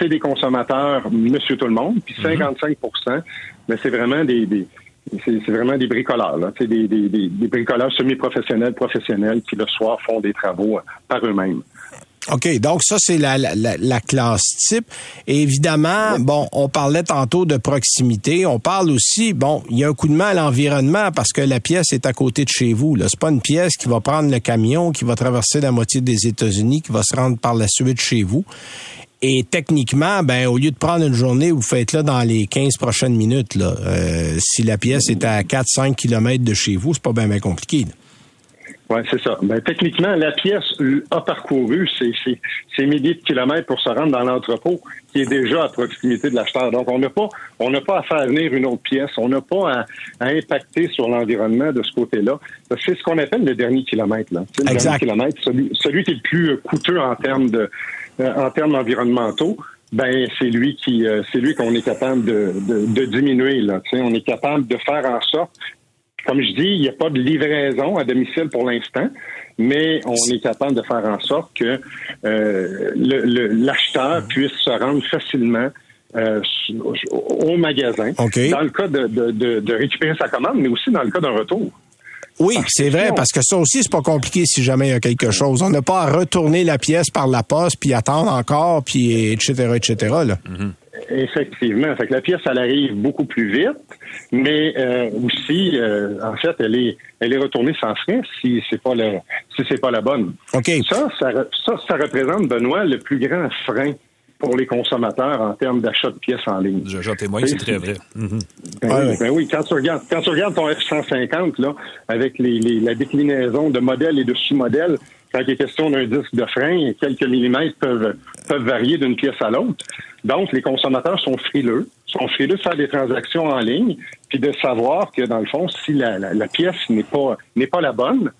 Speaker 4: c'est des consommateurs, monsieur tout le monde, puis 55 mais c'est vraiment des, des c'est vraiment des bricoleurs, là. Des, des, des, des bricoleurs semi-professionnels, professionnels qui le soir font des travaux par eux-mêmes.
Speaker 1: OK, donc ça, c'est la, la, la, classe type. Et évidemment, bon, on parlait tantôt de proximité. On parle aussi, bon, il y a un coup de main à l'environnement parce que la pièce est à côté de chez vous. Là. C'est pas une pièce qui va prendre le camion, qui va traverser la moitié des États-Unis, qui va se rendre par la suite chez vous. Et techniquement, ben au lieu de prendre une journée, vous faites là dans les 15 prochaines minutes. Là. Euh, si la pièce est à 4-5 kilomètres de chez vous, c'est pas bien, bien compliqué.
Speaker 4: Oui, c'est ça. Ben, techniquement, la pièce a parcouru ces, ces, milliers de kilomètres pour se rendre dans l'entrepôt qui est déjà à proximité de l'acheteur. Donc, on n'a pas, on n'a pas à faire venir une autre pièce. On n'a pas à, impacter sur l'environnement de ce côté-là. C'est ce qu'on appelle le dernier kilomètre. Là. Le dernier kilomètre, celui, celui qui est le plus coûteux en termes de, euh, en termes environnementaux ben c'est lui qui euh, c'est lui qu'on est capable de, de, de diminuer là. on est capable de faire en sorte comme je dis, il n'y a pas de livraison à domicile pour l'instant, mais on est capable de faire en sorte que euh, l'acheteur puisse se rendre facilement euh, au magasin. Dans le cas de, de, de, récupérer sa commande, mais aussi dans le cas d'un retour.
Speaker 1: Oui, c'est vrai, parce que ça aussi, c'est pas compliqué si jamais il y a quelque chose. On n'a pas à retourner la pièce par la poste, puis attendre encore, puis etc., etc. Là.
Speaker 4: Mm-hmm. Effectivement. Fait que la pièce, elle arrive beaucoup plus vite, mais euh, aussi, euh, en fait, elle est, elle est retournée sans frais si c'est pas la, si c'est pas la bonne.
Speaker 1: Ok.
Speaker 4: Ça, ça, ça, représente Benoît le plus grand frein pour les consommateurs en termes d'achat de pièces en ligne.
Speaker 2: J'en témoigne, c'est très vrai.
Speaker 4: Mhm. ben, oui, ben oui, quand tu regardes, quand tu regardes ton F-150, là, avec les, les, la déclinaison de modèles et de sous-modèles, quand il est question d'un disque de frein, quelques millimètres peuvent, peuvent varier d'une pièce à l'autre. Donc, les consommateurs sont frileux, sont frileux de faire des transactions en ligne, puis de savoir que, dans le fond, si la, la, pièce n'est pas, n'est pas la bonne,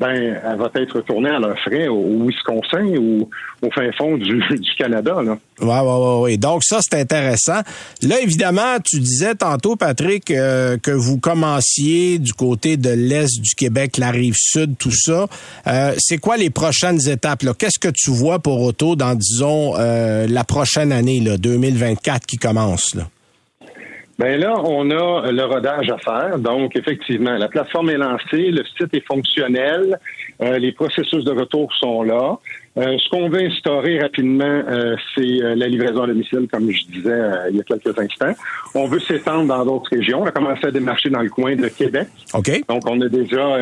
Speaker 4: ben, elle va être retournée à leurs frais au, Wisconsin ou au fin fond du, Canada. Là.
Speaker 1: Ouais, ouais, ouais, Donc ça, c'est intéressant. Là, évidemment, tu disais tantôt, Patrick, euh, que vous commenciez du côté de l'Est du Québec, la rive sud, tout ça. Euh, c'est quoi les prochaines étapes? Qu'est-ce que tu vois pour Auto dans, disons, euh, la prochaine année, là, 2024 qui commence? Là?
Speaker 4: Ben là, on a le rodage à faire. Donc, effectivement, la plateforme est lancée, le site est fonctionnel, euh, les processus de retour sont là. Euh, ce qu'on veut instaurer rapidement, euh, c'est la livraison à domicile, comme je disais il y a quelques instants. On veut s'étendre dans d'autres régions. On a commencé à démarcher dans le coin de Québec.
Speaker 1: OK.
Speaker 4: Donc, on a déjà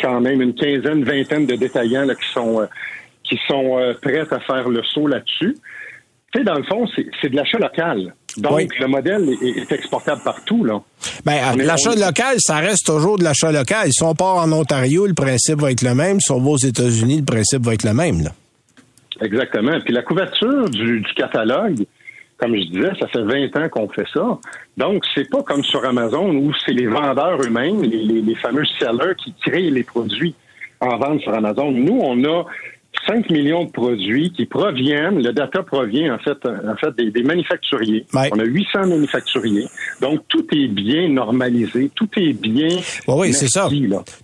Speaker 4: quand même une quinzaine, vingtaine de détaillants là, qui sont qui sont prêts à faire le saut là-dessus. Tu sais, dans le fond, c'est de l'achat local. Donc, le modèle est, exportable partout. Là.
Speaker 1: Ben, l'achat local, ça reste toujours de l'achat local. Si on part en Ontario, le principe va être le même. Si on va aux États-Unis, le principe va être le même. Là.
Speaker 4: Exactement. Puis la couverture du, catalogue, comme je disais, ça fait 20 ans qu'on fait ça. Donc, c'est pas comme sur Amazon où c'est les vendeurs eux-mêmes, les, les fameux sellers qui créent les produits en vente sur Amazon. Nous, on a 5 millions de produits qui proviennent, le data provient en fait, en fait des, manufacturiers. On a 800 manufacturiers. Donc, tout est bien normalisé, tout est bien.
Speaker 1: oui, c'est ça.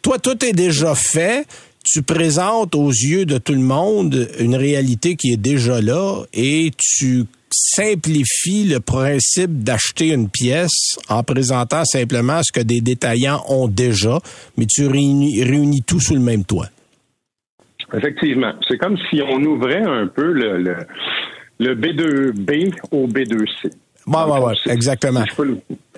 Speaker 1: Toi, tout est déjà fait. Tu présentes aux yeux de tout le monde une réalité qui est déjà là et tu simplifies le principe d'acheter une pièce en présentant simplement ce que des détaillants ont déjà, mais tu réunis, réunis tout sous le même toit.
Speaker 4: Effectivement. C'est comme si on ouvrait un peu le, le, le B2B au B2C.
Speaker 1: Oui, oui, oui, exactement.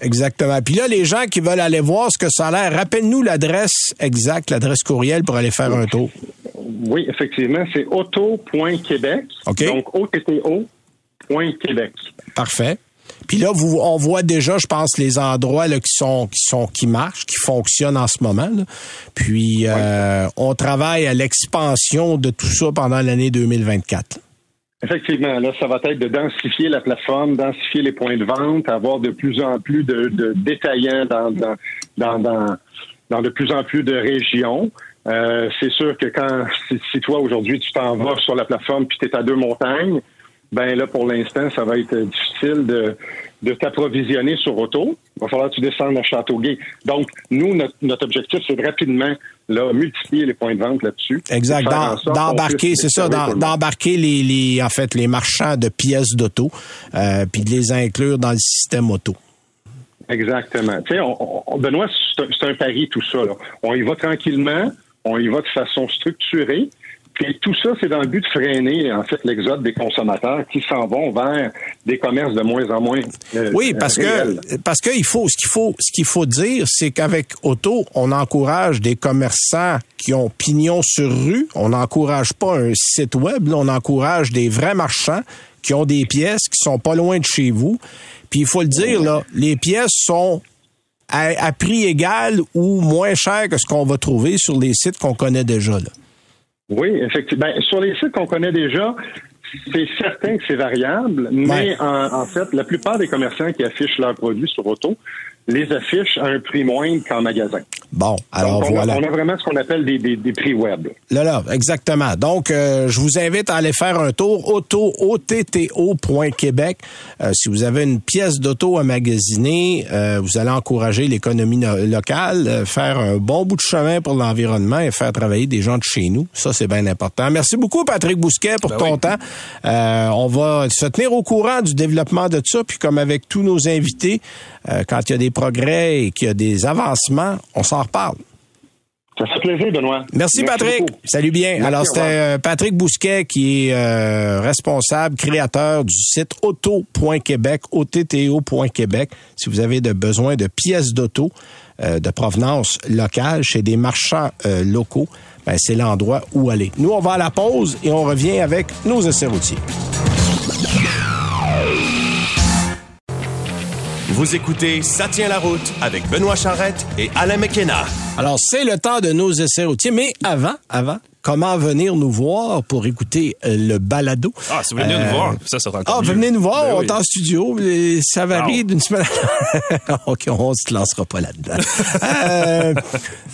Speaker 1: Exactement. Puis là, les gens qui veulent aller voir ce que ça a l'air, rappelle-nous l'adresse exacte, l'adresse courriel pour aller faire un tour.
Speaker 4: Oui, effectivement, c'est auto.québec.
Speaker 1: OK.
Speaker 4: Donc, O-T-T-O.québec.
Speaker 1: Parfait. Puis là, vous, on voit déjà, je pense, les endroits là, qui sont qui sont qui marchent, qui fonctionnent en ce moment. Puis euh, on travaille à l'expansion de tout ça pendant l'année 2024.
Speaker 4: Effectivement, là, ça va être de densifier la plateforme, densifier les points de vente, avoir de plus en plus de, détaillants dans, dans, dans, dans de plus en plus de régions. Euh, c'est sûr que quand si, toi aujourd'hui tu t'en vas sur la plateforme puis tu es à deux montagnes, ben là pour l'instant ça va être difficile de, de t'approvisionner sur auto. Il va falloir que tu descendes à Châteauguay. Donc nous notre, objectif c'est de rapidement là multiplier les points de vente là-dessus.
Speaker 1: Exact. D'embarquer, c'est ça, d'embarquer les, les en fait les marchands de pièces d'auto euh, puis de les inclure dans le système auto.
Speaker 4: Exactement. Tu sais, on, Benoît, c'est un, pari tout ça. On y va tranquillement on y va de façon structurée. Puis tout ça, c'est dans le but de freiner en fait l'exode des consommateurs qui s'en vont vers des commerces de moins en moins.
Speaker 1: Euh, oui, parce que parce qu'il faut ce qu'il faut ce qu'il faut dire, c'est qu'avec Auto, on encourage des commerçants qui ont pignon sur rue. On n'encourage pas un site web, on encourage des vrais marchands qui ont des pièces qui sont pas loin de chez vous. Puis il faut le dire là, les pièces sont à, prix égal ou moins cher que ce qu'on va trouver sur les sites qu'on connaît déjà. Là.
Speaker 4: Oui, effectivement. Ben, sur les sites qu'on connaît déjà, c'est certain que c'est variable, mais en, fait, la plupart des commerçants qui affichent leurs produits sur Auto les affichent à un prix moindre qu'en magasin.
Speaker 1: Bon, alors voilà.
Speaker 4: on a vraiment ce qu'on appelle des, des, prix web.
Speaker 1: Là, là, exactement. Donc, euh, je vous invite à aller faire un tour auto, otto.québec. Euh, si vous avez une pièce d'auto à magasiner, euh, vous allez encourager l'économie locale, faire un bon bout de chemin pour l'environnement et faire travailler des gens de chez nous. Ça, c'est bien important. Merci beaucoup, Patrick Bousquet, pour ben ton temps. On va se tenir au courant du développement de ça, puis comme avec tous nos invités, quand il y a des progrès et qu'il y a des avancements, on s'en reparle.
Speaker 4: Ça fait plaisir, Benoît.
Speaker 1: Merci, Patrick. Salut bien. Alors, c'était euh, Patrick Bousquet qui est euh, responsable, créateur du site auto.québec, otto.québec. Si vous avez de besoin de pièces d'auto euh, de provenance locale chez des marchands locaux, ben, c'est l'endroit où aller. Nous, on va à la pause et on revient avec nos essais routiers.
Speaker 3: Vous écoutez Ça tient la route avec Benoît Charrette et Alain McKenna.
Speaker 1: Alors, c'est le temps de nos essais routiers, mais avant, avant, comment venir nous voir pour écouter euh, le balado?
Speaker 2: Ah, si vous venez nous voir, ça, sera
Speaker 1: Ah, venez nous voir, ben on est en studio. Ça varie d'une semaine à OK, on se lancera pas là-dedans. euh,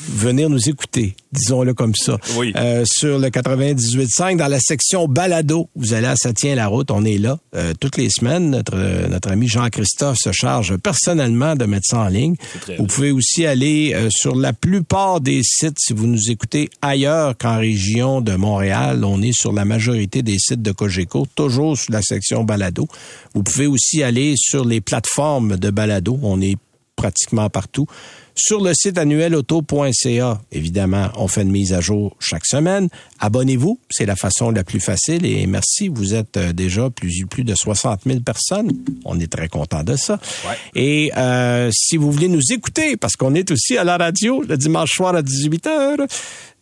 Speaker 1: venir nous écouter, disons-le comme ça.
Speaker 2: Oui.
Speaker 1: Euh, sur le 98.5, dans la section balado, vous allez à Ça tient la route, on est là euh, toutes les semaines. Notre, notre ami Jean-Christophe se charge personnellement de mettre ça en ligne. Vous pouvez aussi aller sur la plupart des sites, si vous nous écoutez ailleurs qu'en région de Montréal. On est sur la majorité des sites de Cogeco, toujours sur la section balado. Vous pouvez aussi aller sur les plateformes de balado. On est pratiquement partout. Sur le site annuel auto.ca, évidemment, on fait une mise à jour chaque semaine. Abonnez-vous, c'est la façon la plus facile et merci, vous êtes euh, déjà plus, plus de 60 000 personnes. On est très content de ça. Et euh, si vous voulez nous écouter, parce qu'on est aussi à la radio le dimanche soir à 18 h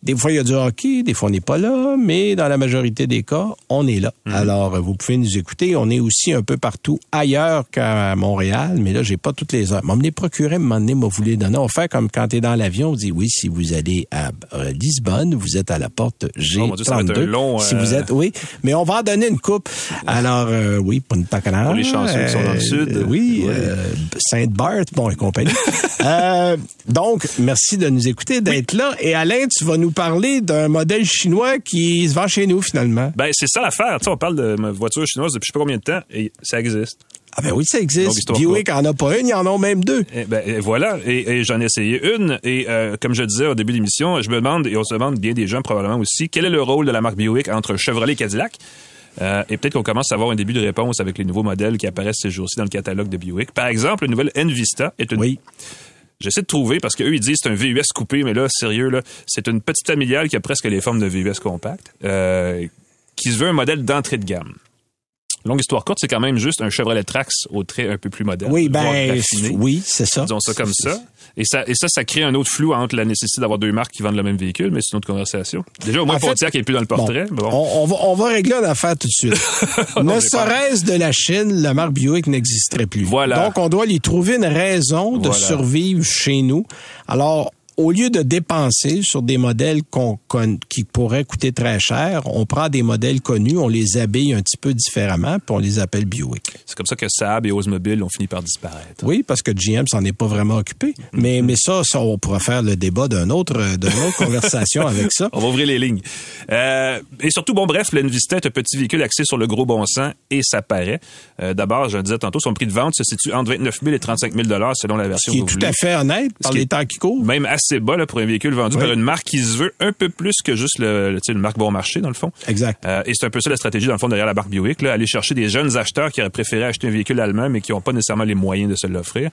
Speaker 1: des fois, il y a du hockey, des fois, on n'est pas là, mais dans la majorité des cas, on est là. Mhm. Alors, vous pouvez nous écouter. On est aussi un peu partout ailleurs qu'à Montréal, mais là, j'ai pas toutes les heures. M'emmener procurer, m'emmener, m'a voulu donner. On fait comme quand tu es dans l'avion, on dit oui, si vous allez à euh, Lisbonne, vous êtes à la porte G32.
Speaker 2: long,
Speaker 1: Si vous euh, êtes, oui. Mais on va en donner une coupe. Alors, euh, oui, pour une
Speaker 2: Pour les chansons qui sont dans le sud.
Speaker 1: oui, Sainte-Barth, bon, et compagnie. donc, merci de nous écouter, d'être là. Et Alain, tu vas nous parler d'un modèle chinois qui se vend chez nous finalement.
Speaker 2: Ben c'est ça l'affaire. on parle de voiture chinoise depuis je sais pas combien de temps et ça existe.
Speaker 1: Ah ben oui, ça existe. Buick en a pas une, il y en a même deux.
Speaker 2: Et eh ben voilà, et, j'en ai essayé une. Et euh, comme je disais au début de l'émission, je me demande, et on se demande bien des gens probablement aussi, quel est le rôle de la marque Buick entre Chevrolet et Cadillac? Euh, et peut-être qu'on commence à avoir un début de réponse avec les nouveaux modèles qui apparaissent ces jours-ci dans le catalogue de Buick. Par exemple, le nouvel Envista est une
Speaker 1: oui.
Speaker 2: J'essaie de trouver parce qu'eux, ils disent c'est un VUS coupé, mais là, sérieux, là, c'est une petite familiale qui a presque les formes de VUS compact, euh, qui se veut un modèle d'entrée de gamme. Longue histoire courte, c'est quand même juste un Chevrolet Trax au trait un peu plus moderne.
Speaker 1: Oui, ben, oui, c'est ça.
Speaker 2: Disons ça comme ça. Et ça, et ça, ça crée un autre flou entre la nécessité d'avoir deux marques qui vendent le même véhicule, mais c'est une autre conversation. Déjà, au moins, Pontiac n'est plus dans le portrait.
Speaker 1: Bon, On, va, on va régler l'affaire tout de suite. ne serait-ce de la Chine, la marque Buick n'existerait plus.
Speaker 2: Voilà.
Speaker 1: Donc, on doit lui trouver une raison de survivre chez nous. Alors, au lieu de dépenser sur des modèles qu'on qui pourraient coûter très cher, on prend des modèles connus, on les habille un petit peu différemment, puis on les appelle Buick.
Speaker 2: C'est comme ça que Saab et Oldsmobile ont fini par disparaître.
Speaker 1: Oui, parce que GM s'en est pas vraiment occupé. Mais, mais ça, ça, on pourra faire le débat d'un autre, d'une autre conversation avec ça.
Speaker 2: On va ouvrir les lignes. Euh, et surtout, bon, bref, l'Envista est un petit véhicule axé sur le gros bon sens et ça paraît. Euh, D'abord, je le disais tantôt, son prix de vente se situe entre 29 000 et 35 000 selon la version
Speaker 1: Ce qui est tout à fait honnête par les temps qui courent.
Speaker 2: Même assez bas là, pour un véhicule vendu
Speaker 1: Oui.
Speaker 2: par une marque qui se veut un peu plus que juste le, le- une marque bon marché, dans le fond.
Speaker 1: Exact.
Speaker 2: Euh, et c'est un peu ça la stratégie, dans le fond, derrière la marque Buick. Là, aller chercher des jeunes acheteurs qui auraient préféré acheter un véhicule allemand, mais qui n'ont pas nécessairement les moyens de se l'offrir.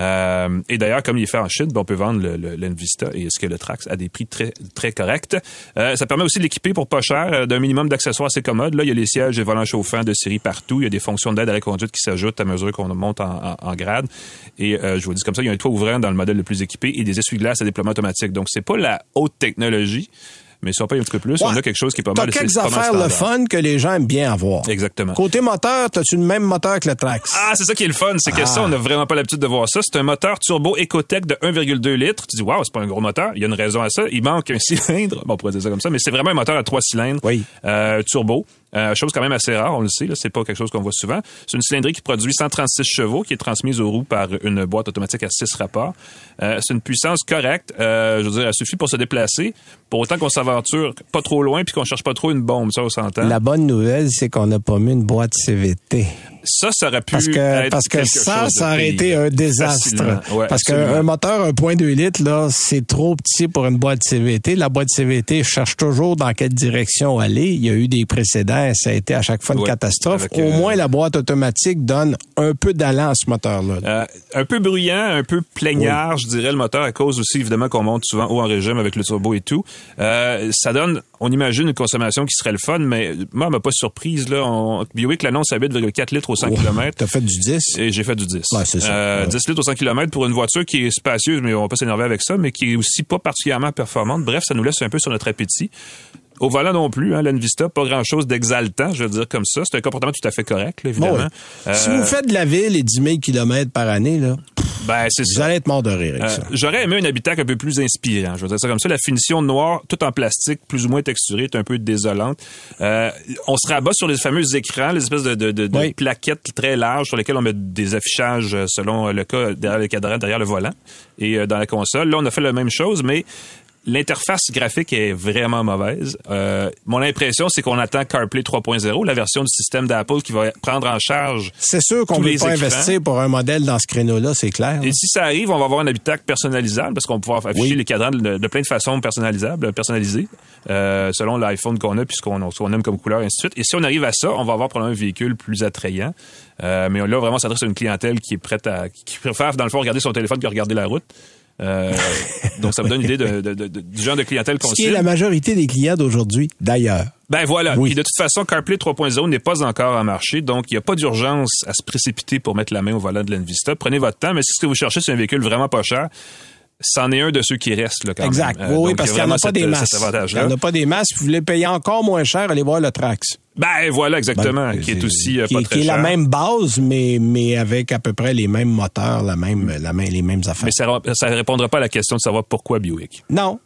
Speaker 2: Euh, et d'ailleurs, comme il est fait en Chine, ben, on peut vendre le, le, l'Envista et ce que le Trax à des prix très très corrects. Euh, ça permet aussi de l'équiper pour pas cher, euh, d'un minimum d'accessoires assez commodes. Là, il y a les sièges et volants chauffants de série partout. Il y a des fonctions d'aide à la conduite qui s'ajoutent à mesure qu'on monte en, en- en grade. Et euh, je vous dis comme ça, il y a un toit ouvrant dans le modèle le plus équipé et des essuie-glaces à déploiement automatique. Donc, c'est pas la haute technologie, mais si on paye un petit peu plus, on a quelque chose qui est pas
Speaker 1: T'as
Speaker 2: mal.
Speaker 1: quelques affaires le fun que les gens aiment bien avoir.
Speaker 2: Exactement.
Speaker 1: Côté moteur, t'as-tu le même moteur que le Trax?
Speaker 2: Ah, c'est ça qui est le fun, c'est que
Speaker 1: Ah.
Speaker 2: ça, on n'a vraiment pas l'habitude de voir ça. C'est un moteur turbo Ecotec de 1,2 litres. Tu dis, waouh, c'est pas un gros moteur. Il y a une raison à ça. Il manque un cylindre. Bon, on pourrait dire ça comme ça, mais c'est vraiment un moteur à trois cylindres.
Speaker 1: Oui.
Speaker 2: Euh, turbo. Euh, chose quand même assez rare, on le sait, c'est pas quelque chose qu'on voit souvent. C'est une cylindrée qui produit 136 chevaux, qui est transmise aux roues par une boîte automatique à 6 rapports. Euh, c'est une puissance correcte. Euh, je veux dire, elle suffit pour se déplacer. Pour autant qu'on s'aventure pas trop loin puis qu'on cherche pas trop une bombe, ça on s'entend.
Speaker 1: La bonne nouvelle, c'est qu'on n'a pas mis une boîte CVT.
Speaker 2: Ça, ça aurait pu
Speaker 1: Parce que,
Speaker 2: être
Speaker 1: parce que ça, ça aurait été un désastre.
Speaker 2: Facilement. Ouais,
Speaker 1: parce qu'un moteur 1.2 litres, là, c'est trop petit pour une boîte CVT. La boîte CVT cherche toujours dans quelle direction aller. Il y a eu des précédents, ça a été à chaque fois une
Speaker 2: Ouais,
Speaker 1: catastrophe.
Speaker 2: avec,
Speaker 1: Au
Speaker 2: euh,
Speaker 1: moins, la boîte automatique donne un peu d'allant à ce moteur-là.
Speaker 2: Euh, un peu bruyant, un peu plaignard, je dirais, le moteur, à cause aussi, évidemment, qu'on monte souvent haut en régime avec le turbo et tout. Euh, ça donne, on imagine une consommation qui serait le fun, mais moi, elle m'a pas surprise, là. On, Buick l'annonce à 8,4 litres au 100
Speaker 1: Oh,
Speaker 2: km.
Speaker 1: T'as fait du 10?
Speaker 2: Et j'ai fait du 10.
Speaker 1: Ouais, c'est ça.
Speaker 2: Euh,
Speaker 1: Ouais.
Speaker 2: 10 litres au 100 km pour une voiture qui est spacieuse, mais on va pas s'énerver avec ça, mais qui est aussi pas particulièrement performante. Bref, ça nous laisse un peu sur notre appétit. Au volant non plus, hein, l'Envista, pas grand-chose d'exaltant, je veux dire comme ça. C'est un comportement tout à fait correct, là, évidemment.
Speaker 1: Ouais. Si
Speaker 2: Euh,
Speaker 1: vous faites de la ville et 10 000 km par année, là,
Speaker 2: ben, c'est
Speaker 1: vous
Speaker 2: ça.
Speaker 1: allez être mort de rire avec
Speaker 2: Euh,
Speaker 1: ça.
Speaker 2: J'aurais aimé un habitacle un peu plus inspirant. Je veux dire ça comme ça. La finition noire, tout en plastique, plus ou moins texturée, est un peu désolante. Euh, on se rabat sur les fameux écrans, les espèces de, de, de, de
Speaker 1: Oui.
Speaker 2: plaquettes très larges sur lesquelles on met des affichages euh, selon euh, le cas derrière le cadran, derrière le volant et euh, dans la console. Là, on a fait la même chose, mais L'interface graphique est vraiment mauvaise. Euh, mon impression, c'est qu'on attend CarPlay 3.0, la version du système d'Apple qui va prendre en charge
Speaker 1: C'est sûr qu'on ne veut pas investir pour un modèle dans ce créneau-là, c'est clair.
Speaker 2: Et si ça arrive, on va avoir un habitacle personnalisable parce qu'on va pouvoir afficher
Speaker 1: Oui.
Speaker 2: les cadrans de, de plein de façons personnalisables, personnalisées, euh, selon l'iPhone qu'on a puis ce qu'on ce qu'on aime comme couleur, et ainsi de suite. Et si on arrive à ça, on va avoir probablement un véhicule plus attrayant. Euh, mais là, vraiment, ça s'adresse à une clientèle qui est prête à, qui préfère, dans le fond, regarder son téléphone que regarder la route. Euh, donc, ça me donne une idée de, de- de- de- du genre de clientèle qu'on
Speaker 1: Ce qui est
Speaker 2: cible.
Speaker 1: la majorité des clients d'aujourd'hui, d'ailleurs.
Speaker 2: Ben voilà.
Speaker 1: Oui.
Speaker 2: Puis de toute façon, CarPlay 3.0 n'est pas encore en marché, donc il n'y a pas d'urgence à se précipiter pour mettre la main au volant de l'Envista. Prenez votre temps, mais si ce que vous cherchez, c'est un véhicule vraiment pas cher, c'en est un de ceux qui restent là, quand
Speaker 1: Exact.
Speaker 2: même. Euh,
Speaker 1: oui, parce
Speaker 2: il
Speaker 1: qu'il n'y en a pas
Speaker 2: cette-
Speaker 1: des
Speaker 2: cet
Speaker 1: masses. Il n'y en a pas des masses. Vous voulez payer encore moins cher, allez voir le Trax.
Speaker 2: Ben voilà, exactement,
Speaker 1: Ben,
Speaker 2: qui est aussi euh,
Speaker 1: qui,
Speaker 2: pas
Speaker 1: est-
Speaker 2: très
Speaker 1: qui est la même base, mais, mais avec à peu près les mêmes moteurs, la même, la même, les mêmes affaires.
Speaker 2: Mais ça ne répondra pas à la question de savoir pourquoi Buick.
Speaker 1: Non.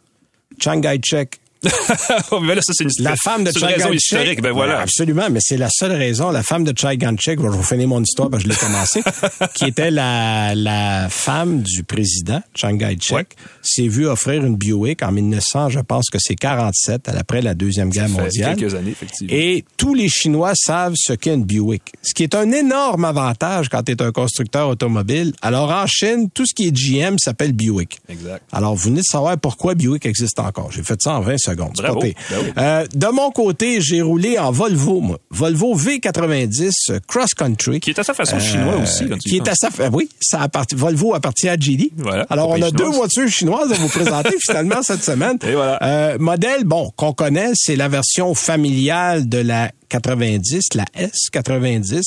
Speaker 1: Shanghai Check.
Speaker 2: Oh, mais là, ça, c'est une,
Speaker 1: La femme de
Speaker 2: c'est une raison historique. Ben voilà.
Speaker 1: Absolument, mais c'est la seule raison. La femme de Chai Ganchek, je vais vous finir mon histoire parce que je l'ai commencé, qui était la, la femme du président, Chiang Kai-shek,
Speaker 2: Ouais.
Speaker 1: s'est vue offrir une Buick en 1900, je pense que c'est 47, après la Deuxième Guerre
Speaker 2: Ça fait
Speaker 1: mondiale.
Speaker 2: quelques années, effectivement.
Speaker 1: Et tous les Chinois savent ce qu'est une Buick, ce qui est un énorme avantage quand tu es un constructeur automobile. Alors en Chine, tout ce qui est GM s'appelle Buick.
Speaker 2: Exact.
Speaker 1: Alors vous venez de savoir pourquoi Buick existe encore. J'ai fait ça en 20 secondes.
Speaker 2: Bravo. Ben.
Speaker 1: Euh, de mon côté, j'ai roulé en Volvo, moi. Volvo V90 euh, Cross Country.
Speaker 2: Qui est à sa façon chinois aussi. Quand tu
Speaker 1: Qui est à sa, euh, oui, ça appartient, Volvo appartient à Geely.
Speaker 2: Voilà,
Speaker 1: Alors, on a deux voitures chinoises à vous présenter finalement cette semaine.
Speaker 2: Et voilà.
Speaker 1: Euh, modèle, bon, qu'on connaît, c'est la version familiale de la 90, la S90.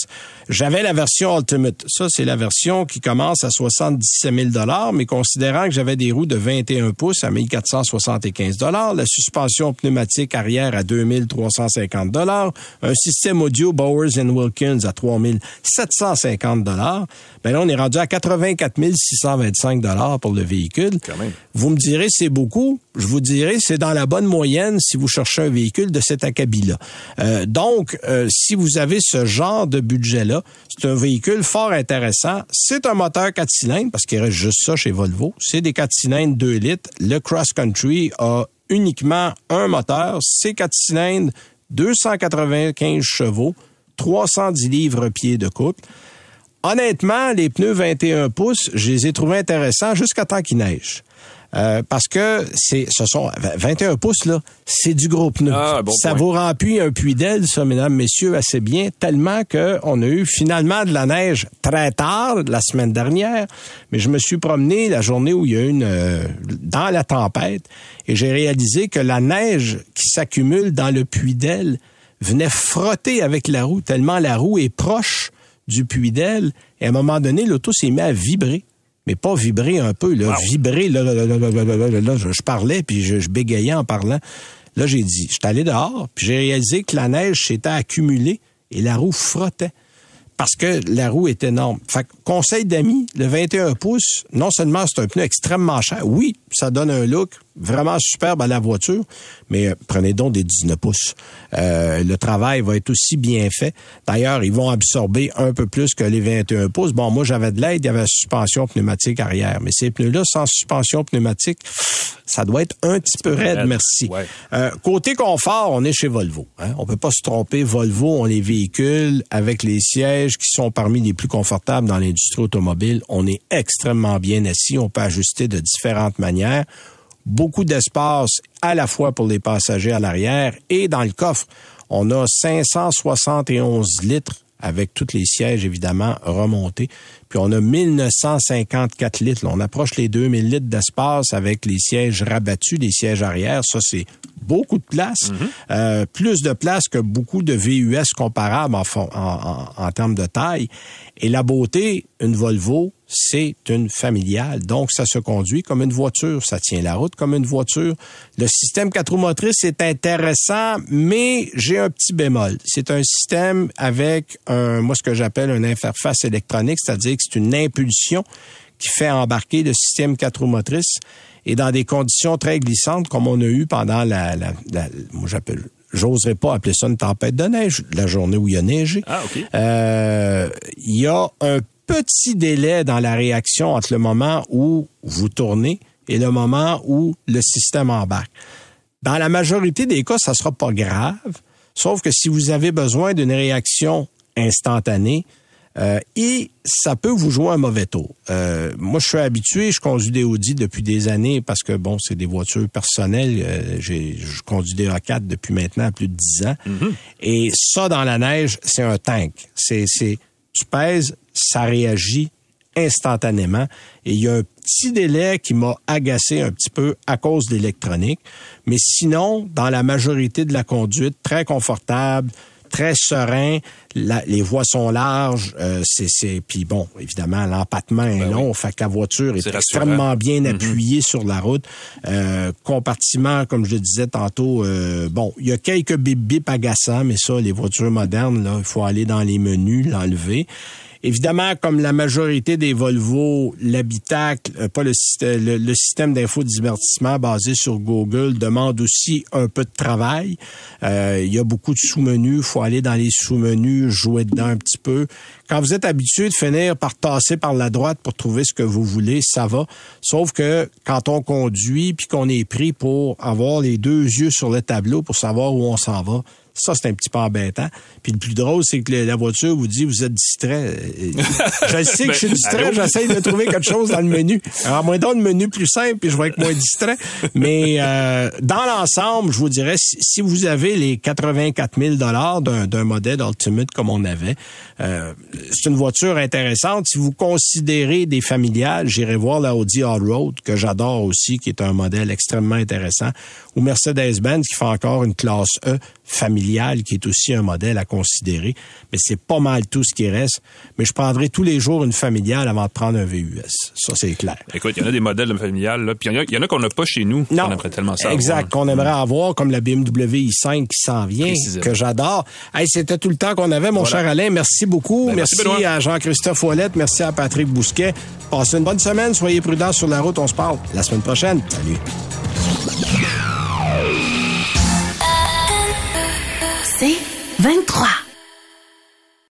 Speaker 1: J'avais la version Ultimate. Ça, c'est la version qui commence à 77 000 mais considérant que j'avais des roues de 21 pouces à 1475 la suspension pneumatique arrière à 2350 un système audio Bowers Wilkins à 3750 ben là, on est rendu à 84 625 pour le véhicule. Vous me direz, c'est beaucoup. Je vous dirais, c'est dans la bonne moyenne si vous cherchez un véhicule de cet acabit-là. Euh, donc, euh, si vous avez ce genre de budget-là, c'est un véhicule fort intéressant. C'est un moteur 4 cylindres, parce qu'il reste juste ça chez Volvo. C'est des 4 cylindres 2 litres. Le Cross Country a uniquement un moteur. C'est 4 cylindres, 295 chevaux, 310 livres-pieds de couple. Honnêtement, les pneus 21 pouces, je les ai trouvés intéressants jusqu'à temps qu'il neige. Euh, parce que c'est, ce sont 21 pouces là, c'est du gros pneu. Ah, ça vous remplit un puits d'aile, ça, mesdames, messieurs, assez bien, tellement que on a eu finalement de la neige très tard la semaine dernière. Mais je me suis promené la journée où il y a une euh, dans la tempête et j'ai réalisé que la neige qui s'accumule dans le puits d'aile venait frotter avec la roue tellement la roue est proche du puits d'aile. Et à un moment donné, l'auto s'est mis à vibrer mais pas vibrer un peu, là, vibrer, là, là, là, là, je, parlais, puis je, bégayais en parlant. Là, j'ai dit, je suis allé dehors, puis j'ai réalisé que la neige s'était accumulée et la roue frottait parce que la roue est énorme. Fait conseil d'amis, le 21 pouces, non seulement c'est un pneu extrêmement cher, oui, ça donne un look vraiment superbe à la voiture, mais euh, prenez donc des 19 pouces. Euh, le travail va être aussi bien fait. D'ailleurs, ils vont absorber un peu plus que les 21 pouces. Bon, moi, j'avais de l'aide, il y avait la suspension pneumatique arrière, mais ces pneus-là, sans suspension pneumatique, ça doit être un petit peu raide, merci. Euh, côté confort, on est chez Volvo. Hein? On peut pas se tromper. Volvo, on les véhicules avec les sièges qui sont parmi les plus confortables dans l'industrie automobile. On est extrêmement bien assis. On peut ajuster de différentes manières beaucoup d'espace à la fois pour les passagers à l'arrière et dans le coffre. On a 571 litres avec tous les sièges évidemment remontés. Puis on a 1954 litres. on approche les 2000 litres d'espace avec les sièges rabattus, les sièges arrière. Ça, c'est beaucoup de place. Mhm. euh, plus de place que beaucoup de VUS comparables en, en, en termes de taille. Et la beauté, une Volvo, c'est une familiale. Donc, ça se conduit comme une voiture. Ça tient la route comme une voiture. Le système quatre roues motrices est intéressant, mais j'ai un petit bémol. C'est un système avec un, moi, ce que j'appelle une interface électronique, c'est-à-dire que c'est une impulsion qui fait embarquer le système quatre roues motrices et dans des conditions très glissantes comme on a eu pendant la, la, la moi j'appelle j'oserais pas appeler ça une tempête de neige, la journée où il y a neigé.
Speaker 2: Ah, OK.
Speaker 1: Euh, il y a un petit délai dans la réaction entre le moment où vous tournez et le moment où le système embarque. Dans la majorité des cas, ça sera pas grave, sauf que si vous avez besoin d'une réaction instantanée, euh, et ça peut vous jouer un mauvais tour. Euh, moi, je suis habitué, je conduis des Audi depuis des années parce que, bon, c'est des voitures personnelles. Euh, je conduis des A4 depuis maintenant plus de 10 ans. Mm-hmm. Et ça, dans la neige, c'est un tank. C'est, c'est, tu pèses, ça réagit instantanément. Et il y a un petit délai qui m'a agacé un petit peu à cause de l'électronique. Mais sinon, dans la majorité de la conduite, très confortable, très serein. les voies sont larges. Euh, c'est, puis bon, évidemment, l'empattement est ben long. Fait que la voiture est, extrêmement bien mm-hmm. appuyée sur la route. Euh, compartiment, comme je le disais tantôt, euh, bon, il y a quelques bip bip agaçants, mais ça, les voitures modernes, là, il faut aller dans les menus, l'enlever. Évidemment, comme la majorité des Volvo, l'habitacle, euh, pas le, le, le système d'infodivertissement basé sur Google demande aussi un peu de travail. Euh, il y a beaucoup de sous-menus, faut aller dans les sous-menus, jouer dedans un petit peu. Quand vous êtes habitué de finir par tasser par la droite pour trouver ce que vous voulez, ça va. Sauf que quand on conduit puis qu'on est pris pour avoir les deux yeux sur le tableau pour savoir où on s'en va, ça, c'est un petit peu embêtant. Puis le plus drôle, c'est que la voiture vous dit vous êtes distrait. je sais que je suis ben, distrait, j'essaie de trouver quelque chose dans le menu. Alors, moi, dans le menu plus simple, puis je vais être moins distrait. Mais euh, dans l'ensemble, je vous dirais, si, vous avez les 84 000 d'un modèle Ultimate comme on avait, euh, c'est une voiture intéressante. Si vous considérez des familiales, j'irai voir la Audi All-Road, que j'adore aussi, qui est un modèle extrêmement intéressant, ou Mercedes-Benz qui fait encore une classe E familiale qui est aussi un modèle à considérer. Mais c'est pas mal tout ce qui reste. Mais je prendrai tous les jours une familiale avant de prendre un VUS. Ça, c'est clair.
Speaker 2: Écoute, il y en a des modèles de familiale, là, puis il y en a, qu'on n'a pas chez nous.
Speaker 1: Non,
Speaker 2: On aimerait tellement ça
Speaker 1: exact,
Speaker 2: avoir.
Speaker 1: qu'on aimerait avoir, comme la BMW i5 qui s'en vient, que j'adore. Hey, c'était tout le temps qu'on avait, mon cher Alain. Merci beaucoup.
Speaker 2: Ben, merci,
Speaker 1: merci à Jean-Christophe Ouellette. Merci à Patrick Bousquet. Passez une bonne semaine. Soyez prudents sur la route. On se parle la semaine prochaine. Salut.
Speaker 5: C'est 23.